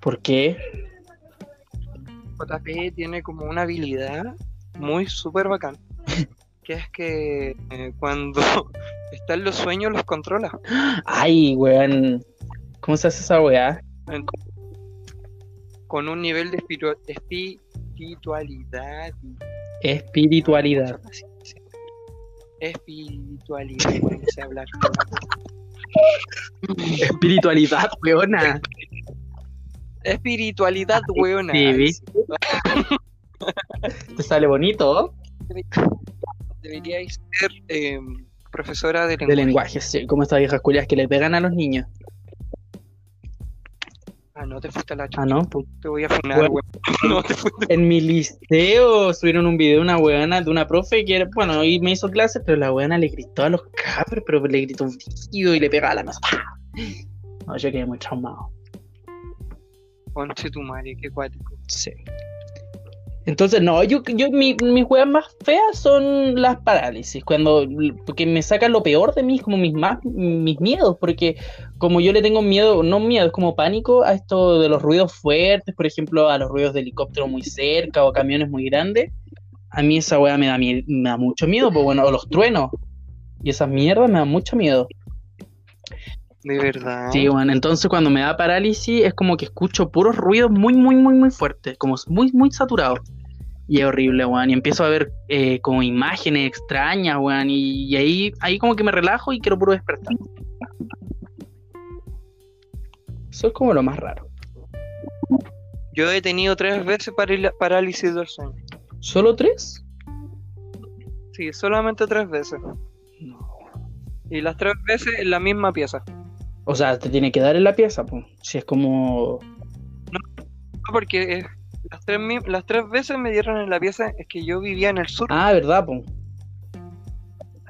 ¿Por qué? JP tiene como una habilidad muy súper bacán. Que es que eh, cuando [LAUGHS] está en los sueños los controla. Ay, weón. ¿Cómo se hace esa weá? Con un nivel de espiritualidad. Espiritualidad. sí. Espiritualidad, [LAUGHS] no sé hablar. Espiritualidad, weona. Espiritualidad, weona. Sí. Te sale bonito. [LAUGHS] Deberíais ser eh, profesora de De lenguaje. lenguaje, sí. Como estas viejas culias que le pegan a los niños. Ah, no te fuiste a la chucha. Ah, no. Te voy a funar, Bueno. weón. [LAUGHS] No te fuiste. En mi liceo subieron un video de una weona, de una profe que era, bueno, y me hizo clases, pero la weona le gritó a los cabros, pero le gritó un tío y le pegaba a la mesa. No, yo quedé muy traumado. Conche tu madre, qué cuático. Sí. Entonces, no, yo, yo mi, mis weas más feas son las parálisis, cuando, porque me sacan lo peor de mí, como mis más, mis miedos, porque como yo le tengo miedo, no miedo, es como pánico a esto de los ruidos fuertes, por ejemplo, a los ruidos de helicóptero muy cerca o camiones muy grandes, a mí esa wea me da, me da mucho miedo, pues bueno, o los truenos, y esas mierdas me dan mucho miedo. De verdad. Sí, bueno, entonces cuando me da parálisis es como que escucho puros ruidos muy, muy, muy, muy fuertes, como muy, muy saturados. Y es horrible, weón. Y empiezo a ver eh, como imágenes extrañas, weón. Y, y ahí, ahí como que me relajo y quiero puro despertar. Eso es como lo más raro. Yo he tenido tres veces parálisis del sueño. ¿Solo tres? Sí, solamente tres veces. No. Y las tres veces en la misma pieza. O sea, te tiene que dar en la pieza, pues. Si es como. No, porque eh, las, tres, las tres veces me dieron en la pieza, es que yo vivía en el sur. Ah, ¿verdad, pues?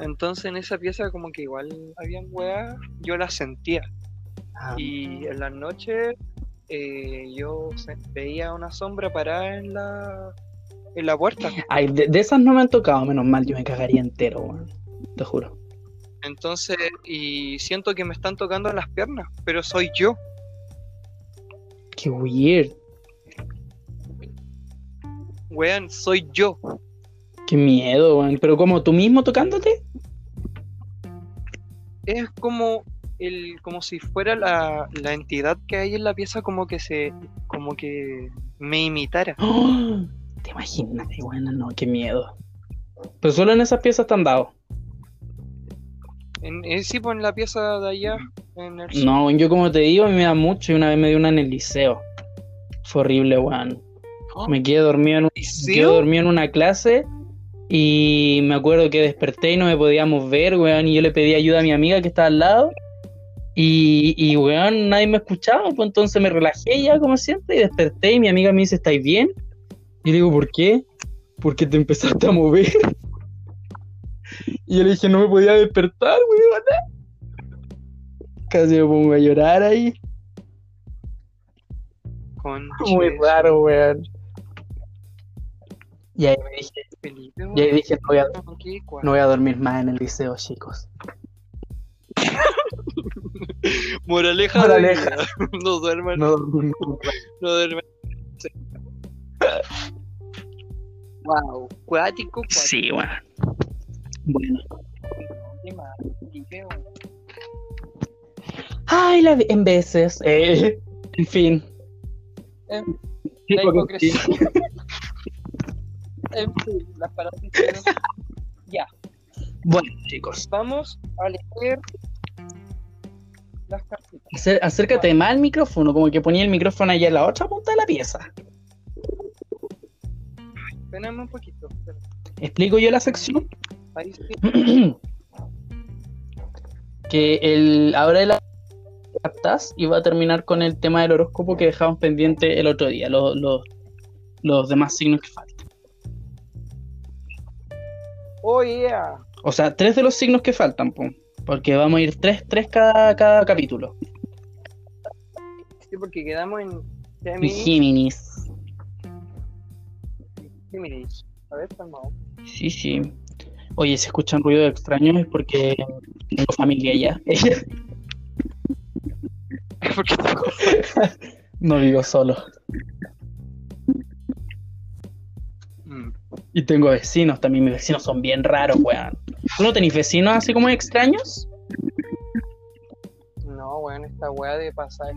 Entonces en esa pieza como que igual habían weas, yo las sentía. Ah, Y en las noches eh, yo veía una sombra parada en la, en la puerta. Ay, de, de esas no me han tocado, menos mal. Yo me cagaría entero, weón. Te juro. Entonces, y siento que me están tocando las piernas, pero soy yo. Qué weird. Wean, soy yo. Qué miedo, weón. Pero como tú mismo tocándote. Es como el, como si fuera la, la entidad que hay en la pieza como que se, como que me imitara. ¡Oh! [GASPS] ¿Te imaginas? Bueno, no, qué miedo. Pero solo en esas piezas están dados. En, sí, pues en la pieza de allá, en el sur. No, yo como te digo, me da mucho y una vez me dio una en el liceo. Fue horrible, weón. Oh, Me quedé dormido en, un- quedé dormido en una clase y me acuerdo que desperté y no me podíamos ver, weón, y yo le pedí ayuda a mi amiga que estaba al lado. Y, y weón, nadie me escuchaba, pues entonces me relajé ya como siempre y desperté y mi amiga me dice, ¿estáis bien? Y le digo, ¿por qué? Porque te empezaste a mover. Y yo le dije, no me podía despertar, weón. Casi me pongo a llorar ahí. Muy raro, weón. Y ahí me dije, Felipe, y ahí dije, no voy, a, no voy a dormir más en el liceo, chicos. [LAUGHS] Moraleja, Moraleja. [LAUGHS] no duerman, No no, dormí duerman. [LAUGHS] Wow, cuático, cuático. Sí, bueno. Bueno. Ay, la vi- en veces. eh, en fin. En Sí, La sí. [LAUGHS] hipocresía. en fin, las palabras. Ya, Bueno, chicos. vamos a leer las cartitas. Acer- acércate más al micrófono, como que ponía el micrófono allá en la otra punta de la pieza. Espérame un poquito. espera. ¿Explico yo la sección? Ahí [CLEARS THROAT] sí. que el ahora las cartas iba a terminar con el tema del horóscopo que dejamos pendiente el otro día, los, los, los demás signos que faltan. Oh, yeah. O sea, tres de los signos que faltan, pum, porque vamos a ir tres, tres cada, cada capítulo. Sí, porque quedamos en Y Géminis. Géminis. Géminis. A ver, calmado. Sí, sí. Oye, si escuchan ruido extraño es porque tengo familia [LAUGHS] tengo- no vivo solo. Mm. Y tengo vecinos también, mis vecinos son bien raros, weón. ¿Tú no tenés vecinos así como extraños? No, weón, esta weá de pasaje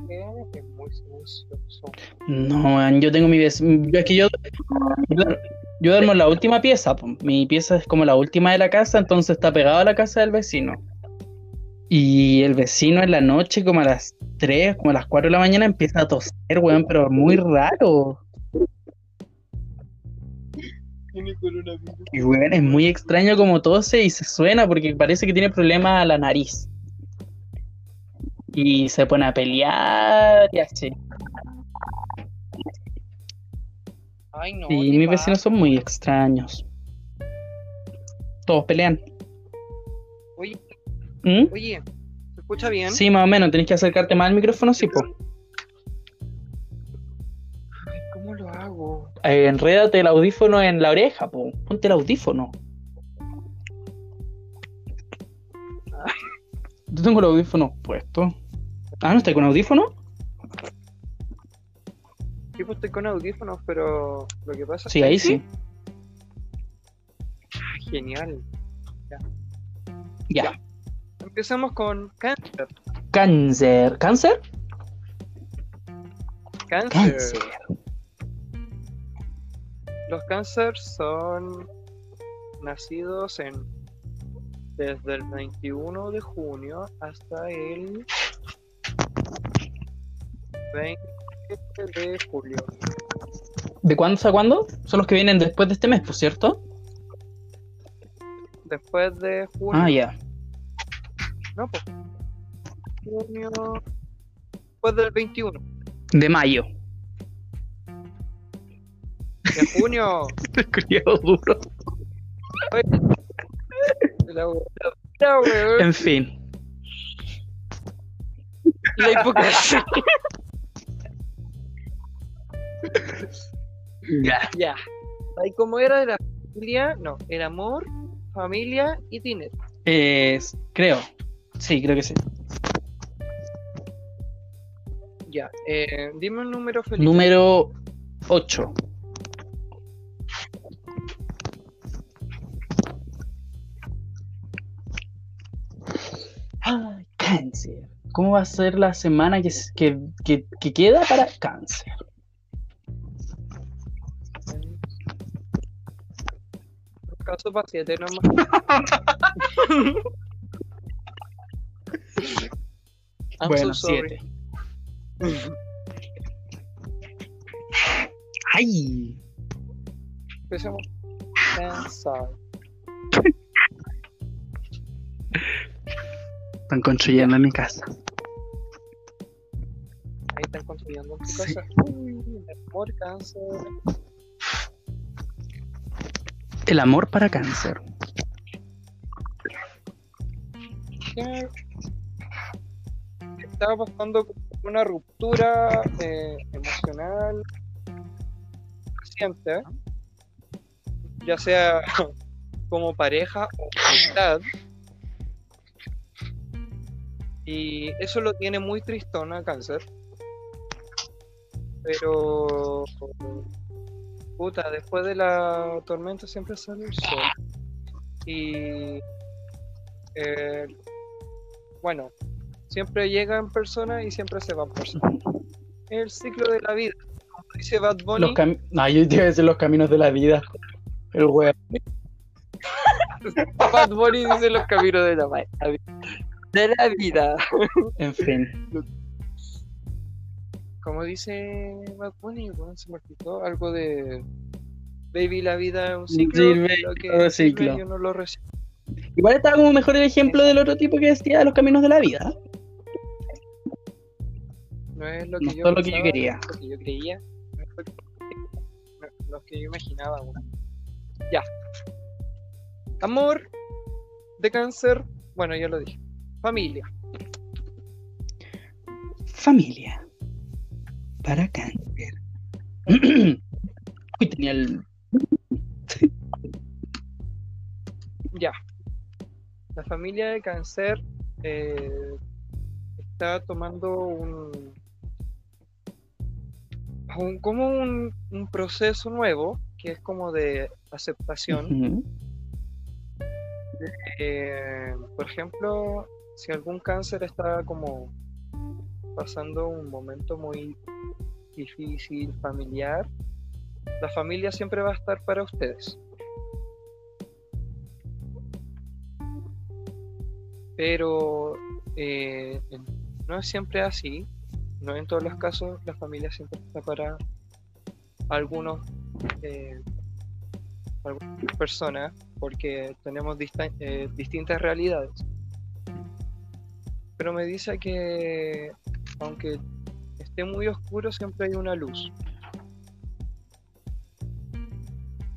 es muy silencioso. No, weón, yo tengo mi vecino. Es que yo, yo duermo en la última pieza. Mi pieza es como la última de la casa, entonces está pegado a la casa del vecino. Y el vecino en la noche, como a las 3, como a las 4 de la mañana, empieza a toser, weón, pero muy raro. Y weón, es muy extraño como tose y se suena porque parece que tiene problemas a la nariz. Y se pone a pelear y así. Ay, no. Y ¿qué mis pasa? vecinos son muy extraños. Todos pelean. Oye, ¿Mm? oye, ¿se escucha bien? Sí, más o menos. Tenés que acercarte más al micrófono, sí, po. Ay, ¿cómo lo hago? Eh, enrédate el audífono en la oreja, po. Ponte el audífono. Yo tengo el audífono puesto. Ah, ¿no está con audífono? Sí, pues estoy con audífonos, pero lo que pasa es Sí, que ahí sí. Ah, Genial. Ya. Empezamos con cáncer. Cáncer. ¿Cáncer? Cáncer. Cáncer. Los cáncer son nacidos en desde el 21 de junio hasta el 20 de julio. ¿De cuándo a cuándo? Son los que vienen después de este mes, por cierto. Después de junio. Ah, ya. No, pues. Junio. Después del 21 De mayo. de junio. [LAUGHS] Culiao duro. En fin. La hipocresía. [LAUGHS] Ya. Ya. Ahí como era de la familia, no, era amor, familia y dinero. Eh, creo. Sí, creo que sí. Ya. Eh, dime un número feliz. Número 8. Ay, cáncer. ¿Cómo va a ser la semana que, que, que- que queda para cáncer? Caso para siete nomás. [LAUGHS] I'm bueno, so. 7. ¡Ay! Empecemos. Están construyendo en mi casa. Ahí están construyendo en tu Sí. casa. Uy, amor, cáncer. El amor para cáncer. Estaba pasando una ruptura eh, emocional reciente, ya sea [LAUGHS] como pareja o amistad. Y eso lo tiene muy tristón a cáncer. Pero puta, después de la tormenta siempre sale el sol. Y eh, bueno, siempre llega en persona y siempre se va en persona. Es el ciclo de la vida. Como dice Bad Bunny, Los cam- no, yo te decir los caminos de la vida. El weón. [LAUGHS] Bad Bunny dice los caminos de la, de la vida. En fin. Como dice Bad Bunny, bueno, se me olvidó algo de Baby, la vida es un ciclo. Sirve y lo que ciclo. yo no lo recibo. Igual estaba como mejor el ejemplo del otro tipo que decía los caminos de la vida. No es lo que No yo todo lo que yo quería. no es lo que yo creía, no es lo que, no, lo que yo imaginaba. Ya. Amor de cáncer, bueno, ya lo dije. Familia. Familia. Para cáncer. [CLEARS THROAT] Uy, tenía el. Ya. La familia de cáncer eh, está tomando un, un- como un, un proceso nuevo que es como de aceptación. Ujú. Eh, por ejemplo, si algún cáncer está como pasando un momento muy difícil, familiar, la familia siempre va a estar para ustedes. Pero eh, no es siempre así, no en todos los casos la familia siempre está para algunos eh, algunas personas porque tenemos eh, distintas realidades. Pero me dice que aunque esté muy oscuro, siempre hay una luz.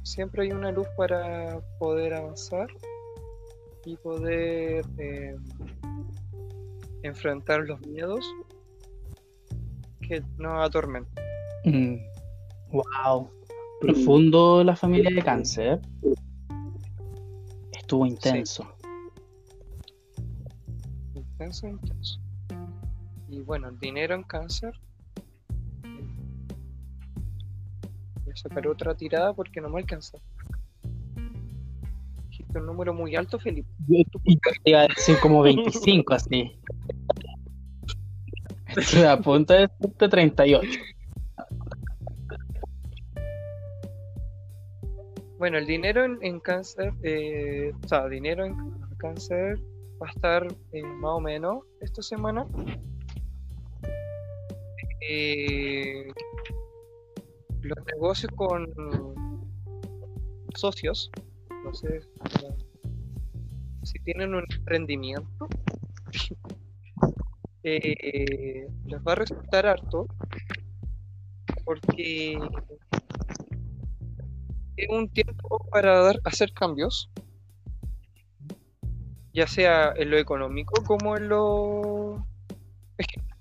Siempre hay una luz para poder avanzar y poder eh, enfrentar los miedos que nos atormentan. Mm. Wow. Profundo la familia de cáncer. Estuvo intenso. Intenso, intenso. Y bueno, el dinero en cáncer. Voy a sacar otra tirada porque no me alcanza. Dijiste un número muy alto, Felipe. Yo y te iba a decir como [LAUGHS] 25 así. Estuve a punto de decirte 38. Bueno, el dinero en, en cáncer, eh, o sea, dinero en cáncer va a estar eh, más o menos esta semana. Eh, los negocios con socios, no sé si tienen un emprendimiento, [LAUGHS] eh, les va a resultar harto porque es un tiempo para dar, hacer cambios, ya sea en lo económico como en lo,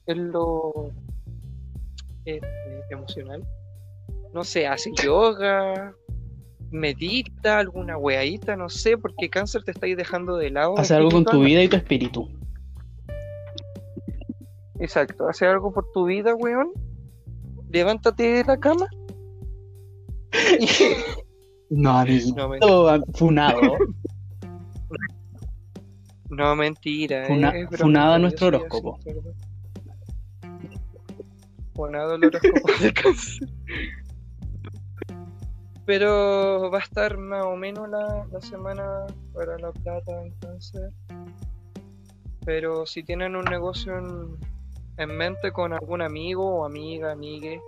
en lo eh, emocional. No sé, hace yoga, medita, alguna weadita, no sé, porque cáncer te estáis dejando de lado. Hace algo con tu vida y tu espíritu. Exacto, hace algo por tu vida, weón. Levántate de la cama. [LAUGHS] No, amiguito. No, Funado. no, mentira. Funa- [LAUGHS] broma, funado a nuestro horóscopo. Funado el horóscopo [LAUGHS] de cáncer. Pero va a estar más o menos la, la semana para la plata en cáncer. Pero si tienen un negocio en, en mente con algún amigo o amiga, amigue,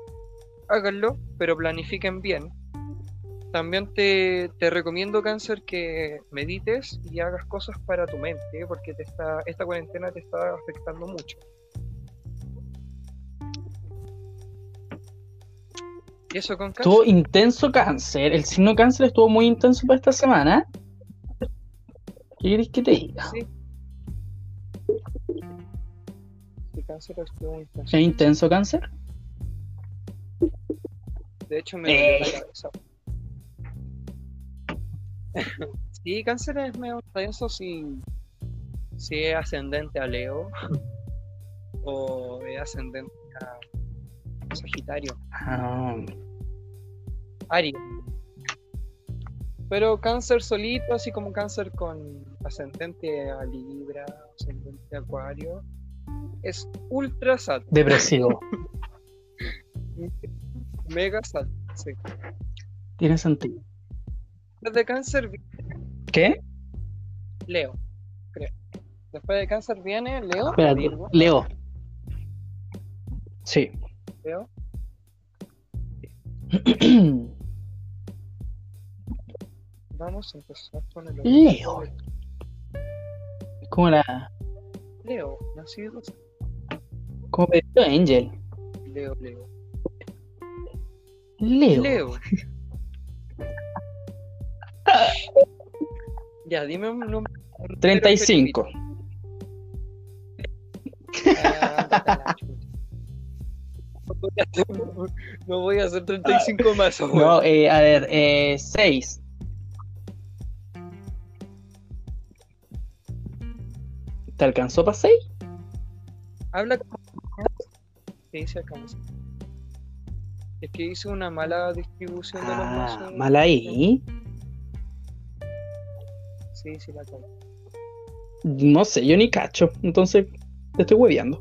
háganlo, pero planifiquen bien. También te, te recomiendo, Cáncer, que medites y hagas cosas para tu mente, porque te está, esta cuarentena te está afectando mucho. ¿Y eso con cáncer? Estuvo intenso cáncer. El signo cáncer estuvo muy intenso para esta semana. ¿Qué querés que te diga? Sí. Sí, cáncer estuvo intenso. ¿Es intenso cáncer? De hecho, me dolió la Eh. cabeza. [LAUGHS] sí, cáncer es medio denso si, si es ascendente a Leo [LAUGHS] o es ascendente a Sagitario, Ah, Aries. Pero cáncer solito, así como cáncer con ascendente a Libra, ascendente a Acuario, es ultra sad, depresivo. [LAUGHS] mega sad. Sí. Tiene sentido. Después de cáncer viene ¿Qué? Leo, creo. Después de cáncer viene Leo, Espérate, Leo. Sí. Leo. [CLEARS THROAT] Vamos a empezar con el Leo. Como la. Leo, nacido Como Pedrito Angel. Leo, Leo. Leo. Leo. [LAUGHS] ya, dime un número. 35. Ah, voy a hacer- [LAUGHS] No voy a hacer 35 más. weón. No, eh, a ver, eh, 6. ¿Te alcanzó para 6? Habla como. Sí, se. Es que hice una mala distribución de los Ah, mazos. mal ahí. Sí, sí, la alcanza. No sé, yo ni cacho. Entonces, te estoy hueveando.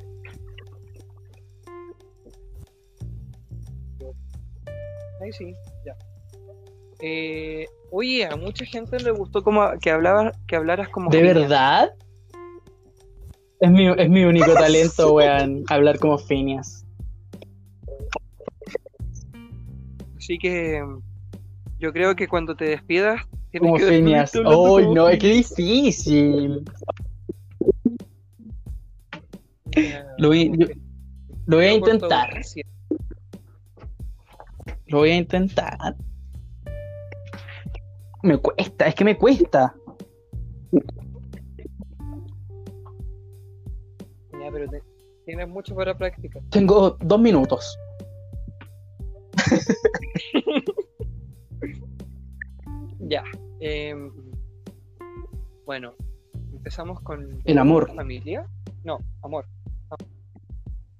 Ahí sí, ya. Eh, oye, a mucha gente le gustó como que hablabas, que hablaras como ¿De Phineas. verdad? Es mi, es mi único talento, [LAUGHS] weón. Hablar como Phineas. Así que yo creo que cuando te despidas tienes Como que Phineas. ¡Ay, como no! Es que Phineas. difícil. Mira, Lo voy- que- Lo voy a intentar. Lo voy a intentar. Me cuesta, es que me cuesta. Ya, pero te- tienes mucho para practicar. Tengo dos minutos. [LAUGHS] Ya. em, bueno, empezamos con El amor. familia. No, amor.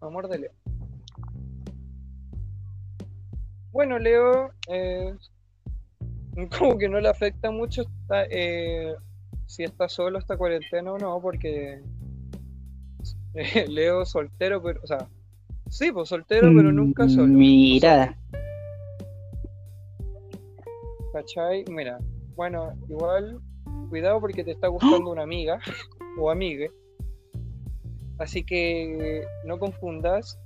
Amor de Leo. Bueno, Leo eh, [LAUGHS] como que no le afecta mucho eh, si está solo esta cuarentena o no, porque eh, [LAUGHS] Leo soltero, pero, o sea, sí, pues soltero, pero nunca solo. Mira, ¿Cachai? Mira, bueno, igual, cuidado porque te está gustando una amiga [LAUGHS] o amigue. Así que no confundas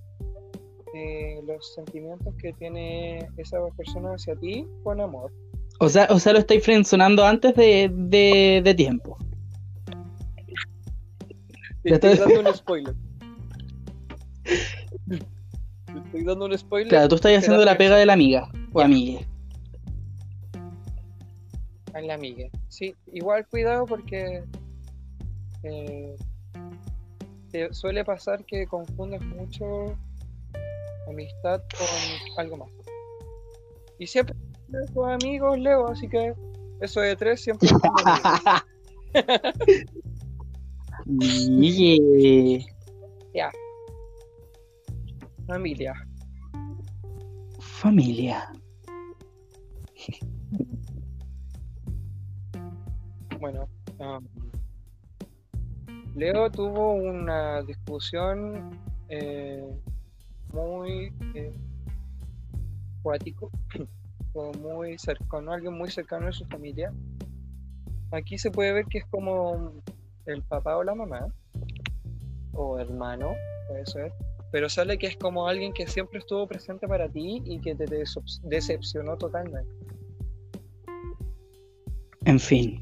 eh, los sentimientos que tiene esa persona hacia ti con amor. o sea, o sea, lo estáis frenzonando antes de, de, de tiempo. Te estoy dando un [LAUGHS] spoiler. Te estoy dando un spoiler. Claro, tú estás haciendo la pega de la amiga o Ya. amigue. a la amiga. Sí, igual cuidado porque eh, te suele pasar que confundes mucho amistad con algo más. Y siempre tus amigos, Leo, así que eso de tres siempre. Migue. [LAUGHS] familia. Familia. Bueno, um, Leo tuvo una discusión eh, muy eh, cuático, [CLEARS THROAT] como muy cercano, alguien muy cercano de su familia. Aquí se puede ver que es como el papá o la mamá, o hermano, puede ser, pero sale que es como alguien que siempre estuvo presente para ti y que te decepcionó totalmente. En fin.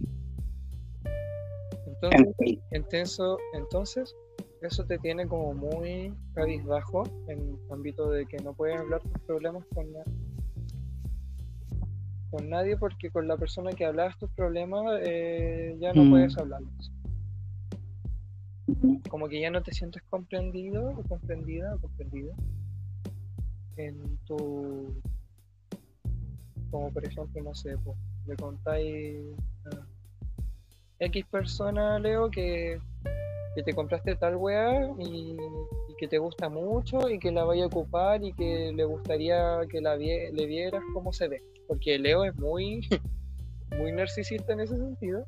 Entonces, En fin. Entonces, entonces, eso te tiene como muy cabizbajo en ámbito de que no puedes hablar tus problemas con, na- con nadie porque con la persona que hablabas tus problemas eh, ya no Mm. puedes hablarlos. Como que ya no te sientes comprendido o comprendida o comprendido. en tu, como por ejemplo, no sé, po, le contáis a X persona, Leo, que, que te compraste tal weá y, y que te gusta mucho y que la vaya a ocupar y que le gustaría que la vie- le vieras cómo se ve. Porque Leo es muy, [LAUGHS] muy narcisista en ese sentido.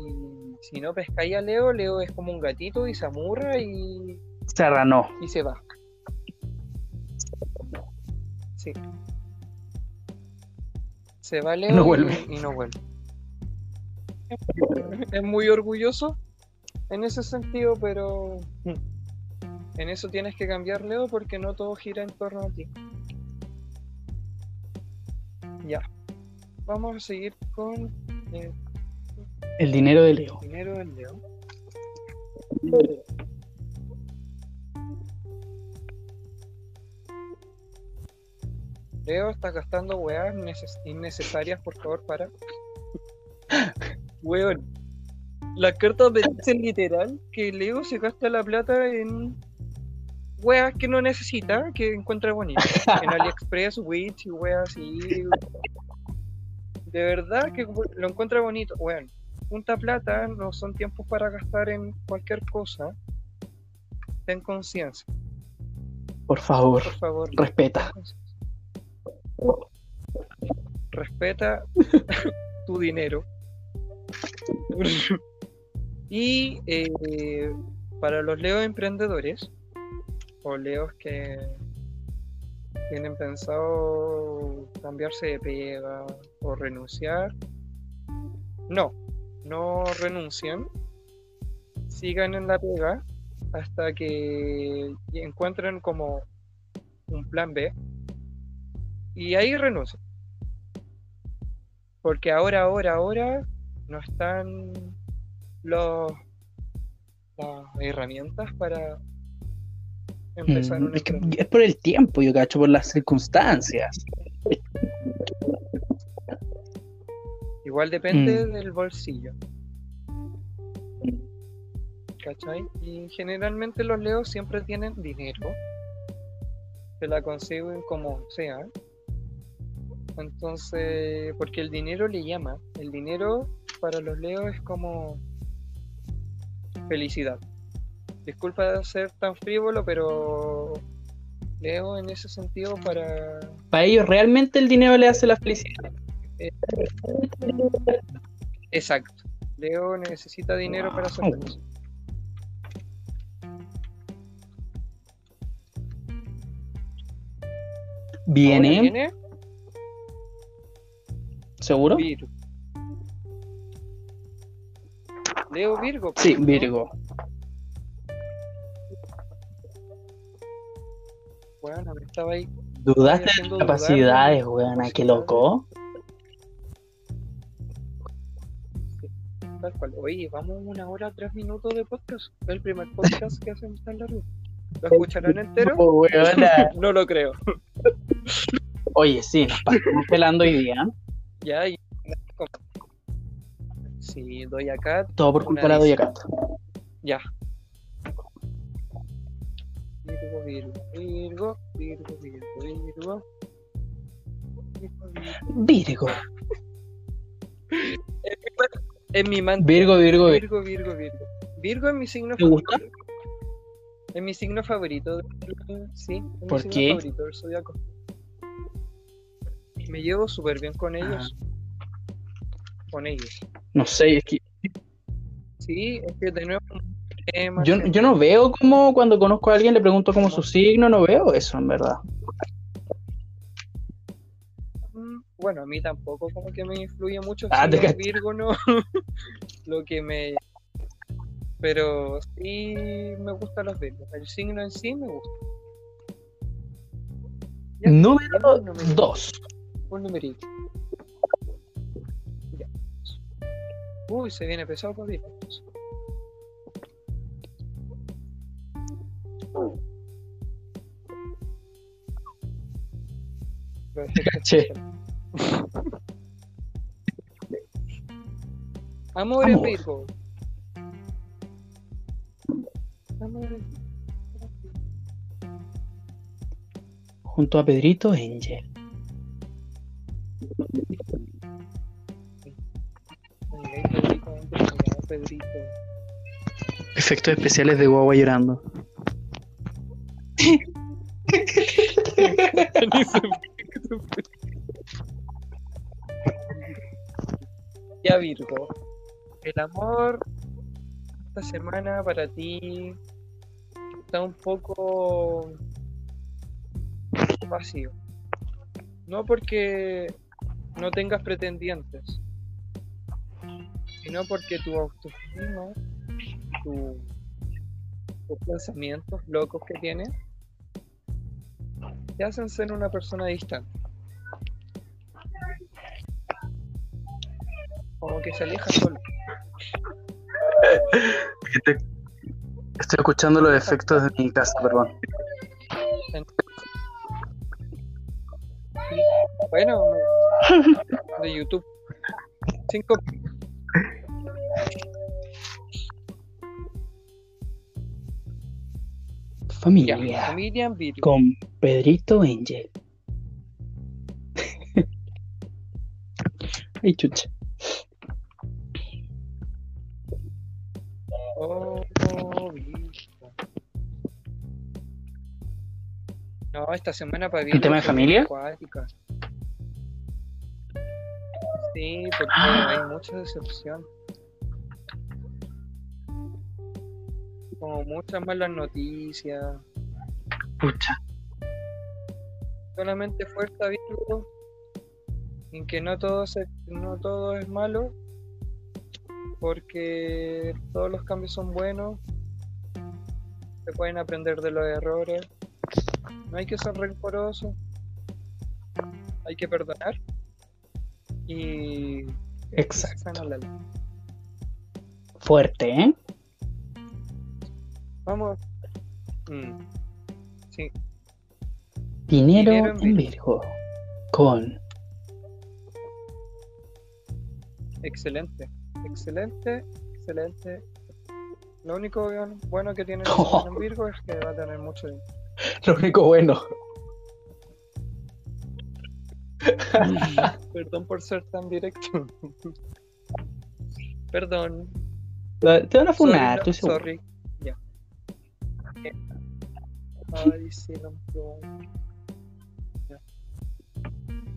Y si no pescáis a Leo, Leo es como un gatito y se amurra y, Se arranó. y se va. Sí. Se va Leo No y- vuelve. Y, no vuelve. Es muy orgulloso en ese sentido, pero en eso tienes que cambiar, Leo, porque no todo gira en torno a ti. Ya. Vamos a seguir con eh, El dinero de Leo. dinero del Leo. Leo, estás gastando weas neces- innecesarias, por favor, para. [LAUGHS] Weón. Las cartas me dicen literal que Leo se gasta la plata en weas que no necesita, que encuentra bonitas. En AliExpress, [LAUGHS] Witch y weas así. De verdad que lo encuentra bonito. Weón, junta plata, no son tiempos para gastar en cualquier cosa. Ten conciencia, Por favor, por favor. respeta. respeta [LAUGHS] tu dinero. [LAUGHS] y eh, para los leos emprendedores o leos que tienen pensado cambiarse de pega o renunciar, no, no renuncien, sigan en la pega hasta que encuentren como un plan B y ahí renuncian. Porque ahora, ahora, ahora no están los, las herramientas para empezar Mm, que es por el tiempo, yo cacho, por las circunstancias. Igual depende Mm. del bolsillo. ¿Cachai? Y generalmente los leos siempre tienen dinero. Se la consiguen como sea. Entonces, porque el dinero le llama. El dinero para los leos es como felicidad. Disculpa de ser tan frívolo, pero Leo en ese sentido para Para ellos realmente el dinero le hace la felicidad. Exacto. Leo necesita dinero para ser Wow. feliz. Viene, viene ¿seguro? Leo Virgo. Sí, ¿no? Virgo. Bueno, estaba ahí. Dudaste de tus capacidades, ¿no? weona, qué loco. Tal cual. Oye, vamos una hora, tres minutos de podcast. Es el primer podcast que hacemos tan largo. ¿Lo escucharán entero? [LAUGHS] Oh. [LAUGHS] No lo creo. Oye, sí, nos pasamos pelando hoy día. Ya, y... Sí, doy acá. Todo por culpa de lista. Cat. Ya. Virgo, Virgo, Virgo, Virgo, Virgo, Virgo. Virgo, Virgo. Virgo. Es mi man. Virgo, Virgo, Virgo. Virgo, Virgo, Virgo. Es mi signo ¿Te gusta? favorito. Es mi signo favorito. Sí, es mi ¿Por signo qué? favorito del zodiaco. Me llevo súper bien con ellos. Con ellos. No sé, es que Sí, es que de nuevo. temas, yo, yo no veo como cuando conozco a alguien le pregunto como su signo, no veo eso en verdad. Mm, Bueno, a mí tampoco como que me influye mucho Ah, si te. Virgo no [LAUGHS] lo que me pero sí me gustan los Virgos. El signo en sí me gusta. Ya, Número ya, un numerito, 2. Un numerito. Uy, se viene pesado. Lo dejé Caché. Amor en Amor. Virgo. Amor en junto a Pedrito Angel. Pedrito. Efectos especiales de guagua llorando. [LAUGHS] Ya Virgo, el amor esta semana para ti está un poco vacío. No porque no tengas pretendientes, sino porque tu autoestima, tu- tus pensamientos locos que tienes, te hacen ser una persona distante. Como que se aleja solo. [LAUGHS] Estoy estoy escuchando los efectos de mi casa, perdón. Bueno, de YouTube. Cinco. Familia. familia. Con Pedrito Angel. [LAUGHS] Ay, chucha. Oh. No, esta semana para Virgo. tema de familia? acuática. Sí, porque hay mucha decepción. Como muchas malas noticias. Pucha. solamente fuerza Virgo en que no todo se, no todo es malo porque todos los cambios son buenos se pueden aprender de los errores no hay que ser rencoroso hay que perdonar y Exacto. sana la ley. Fuerte, ¿eh? Vamos Mm. sí Dinero, Dinero en Virgo. Con Excelente, excelente, excelente. Lo único bueno- que tiene [LAUGHS] semana en Virgo es que va a tener mucho dinero. [LAUGHS] lo único bueno. [LAUGHS] Perdón por ser tan directo. Perdón. Te van a funar, sorry, estoy seguro. sorry. Ya.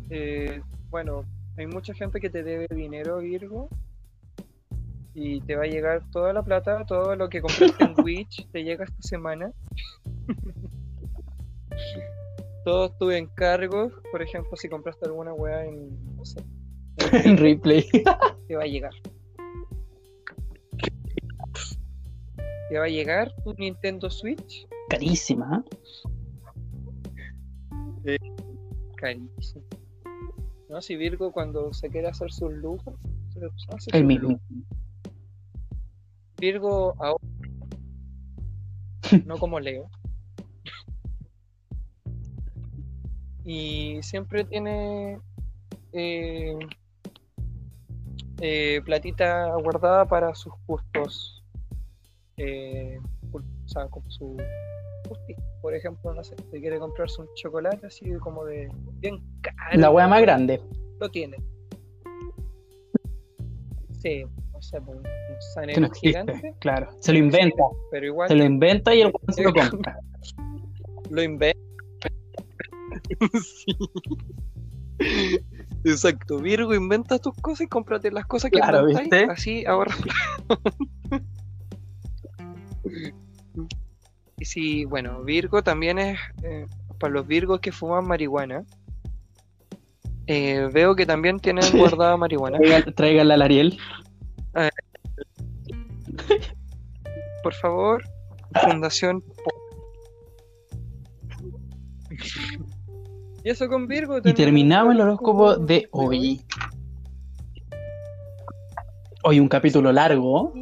Eh, bueno, hay mucha gente que te debe dinero, Virgo. Y te va a llegar toda la plata, todo lo que compraste en [LAUGHS] Twitch, te llega esta semana. Todos tus encargos, por ejemplo, si compraste alguna weá en, no sé, [LAUGHS] En replay. te va a llegar. Te va a llegar tu Nintendo Switch. Carísima. ¿eh? Carísimo. No, si Virgo cuando se quiere hacer sus lujos, se hace El sus mismo. lujos. Virgo ahora. no como Leo. [LAUGHS] Y siempre tiene eh, eh, platita guardada para sus gustos. eh, o sea, como su Por ejemplo, no sé, si quiere comprarse un chocolate así como de bien caro. La wea más grande. Lo tiene. Sí, no sé, pues, un no sanero existe. gigante, Claro. Se lo inventa. pero igual Se lo inventa y el weón se lo compra. [LAUGHS] lo inventa. Sí. Exacto, Virgo, inventa tus cosas y cómprate las cosas que Claro, ¿viste? así ahorras [LAUGHS] y si, bueno, Virgo también es, eh, para los Virgos que fuman marihuana, eh, veo que también tienen guardada marihuana. Tráiganla al Ariel. Por favor, Fundación Y eso con Virgo. Y terminamos el horóscopo de hoy. Hoy un capítulo largo.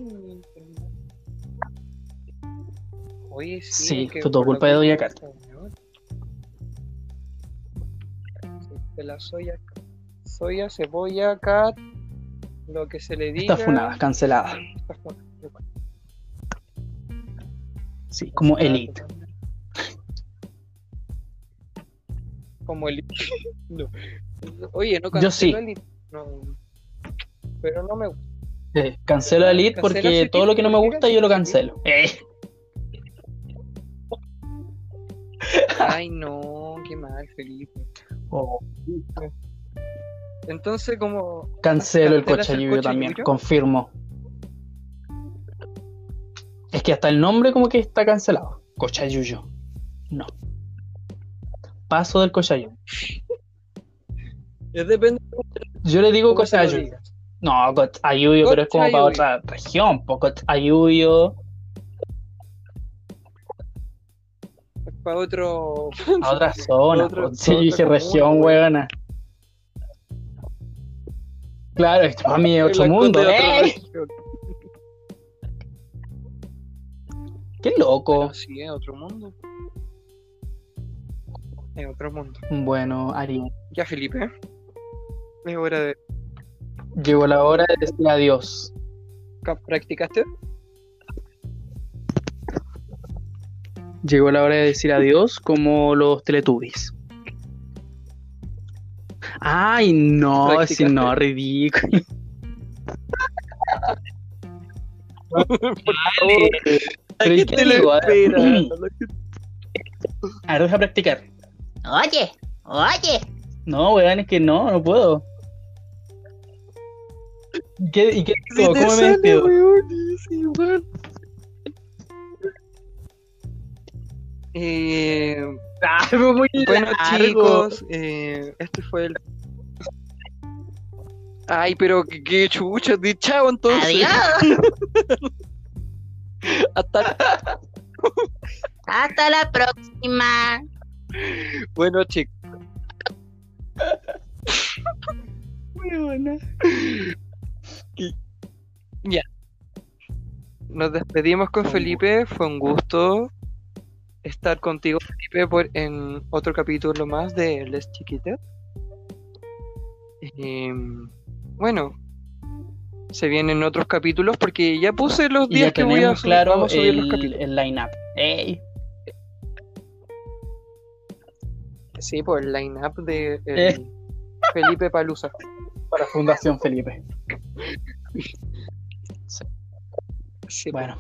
Oye, sí, Sí, que fue todo culpa de Doña. Sí, De la soya, soya, cebolla, cat, lo que se le diga. Está funada, cancelada. Sí, como Elite. como el. [LAUGHS] no. Oye, no Yo sí. cancelo Elite. No. Pero no me gusta. Eh, cancelo Elite porque todo lo que no me gusta yo lo cancelo. Eh, Ay, no, qué mal, Felipe. oh, Entonces, como. cancelo el ¿Cancelas el cochayuyo también, confirmo. Es que hasta el nombre como que está cancelado. Cochayuyo. No. Paso del cochayuyo. Es depende Yo le digo cochayuyo. No, cochayuyo, pero es como para otra región. Cochayuyo, para otro. a otra [LAUGHS] zona. Otra- po. Sí, otra región, weona. Claro, esto para mí es otro mundo. ¡Eh! ¡Qué loco! Pero sí, es otro mundo. Es otro mundo. Bueno, Ari, Ya, Felipe. Es hora de. llegó la hora de decir adiós. ¿Practicaste? Llegó la hora de decir adiós como los Teletubbies. Ay, no, si no, ridículo. Pero ¿y qué digo? A ver, a ver, deja practicar. Oye, oye, No, weón, es que no, no puedo. ¿Y qué, y qué digo? ¿Cómo me despido? Eh, Ah, muy bueno, largo. chicos, eh, este fue el. Ay, pero qué, qué chucha, di chao entonces. adiós. Hasta Hasta la próxima. Bueno, chicos. Weona. Nos despedimos con Felipe. Fue un gusto estar contigo, Felipe, por, en otro capítulo más de Les Chiquitas. Em, bueno, se vienen otros capítulos porque ya puse los días que voy a subir, claro vamos a subir los el, capítulos. el line-up. Ey, Sí, por el line-up de el Eh. Felipe Palusa. para Fundación Felipe. Sí, Bueno.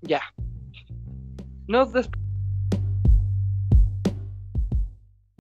ya. Nos despedimos.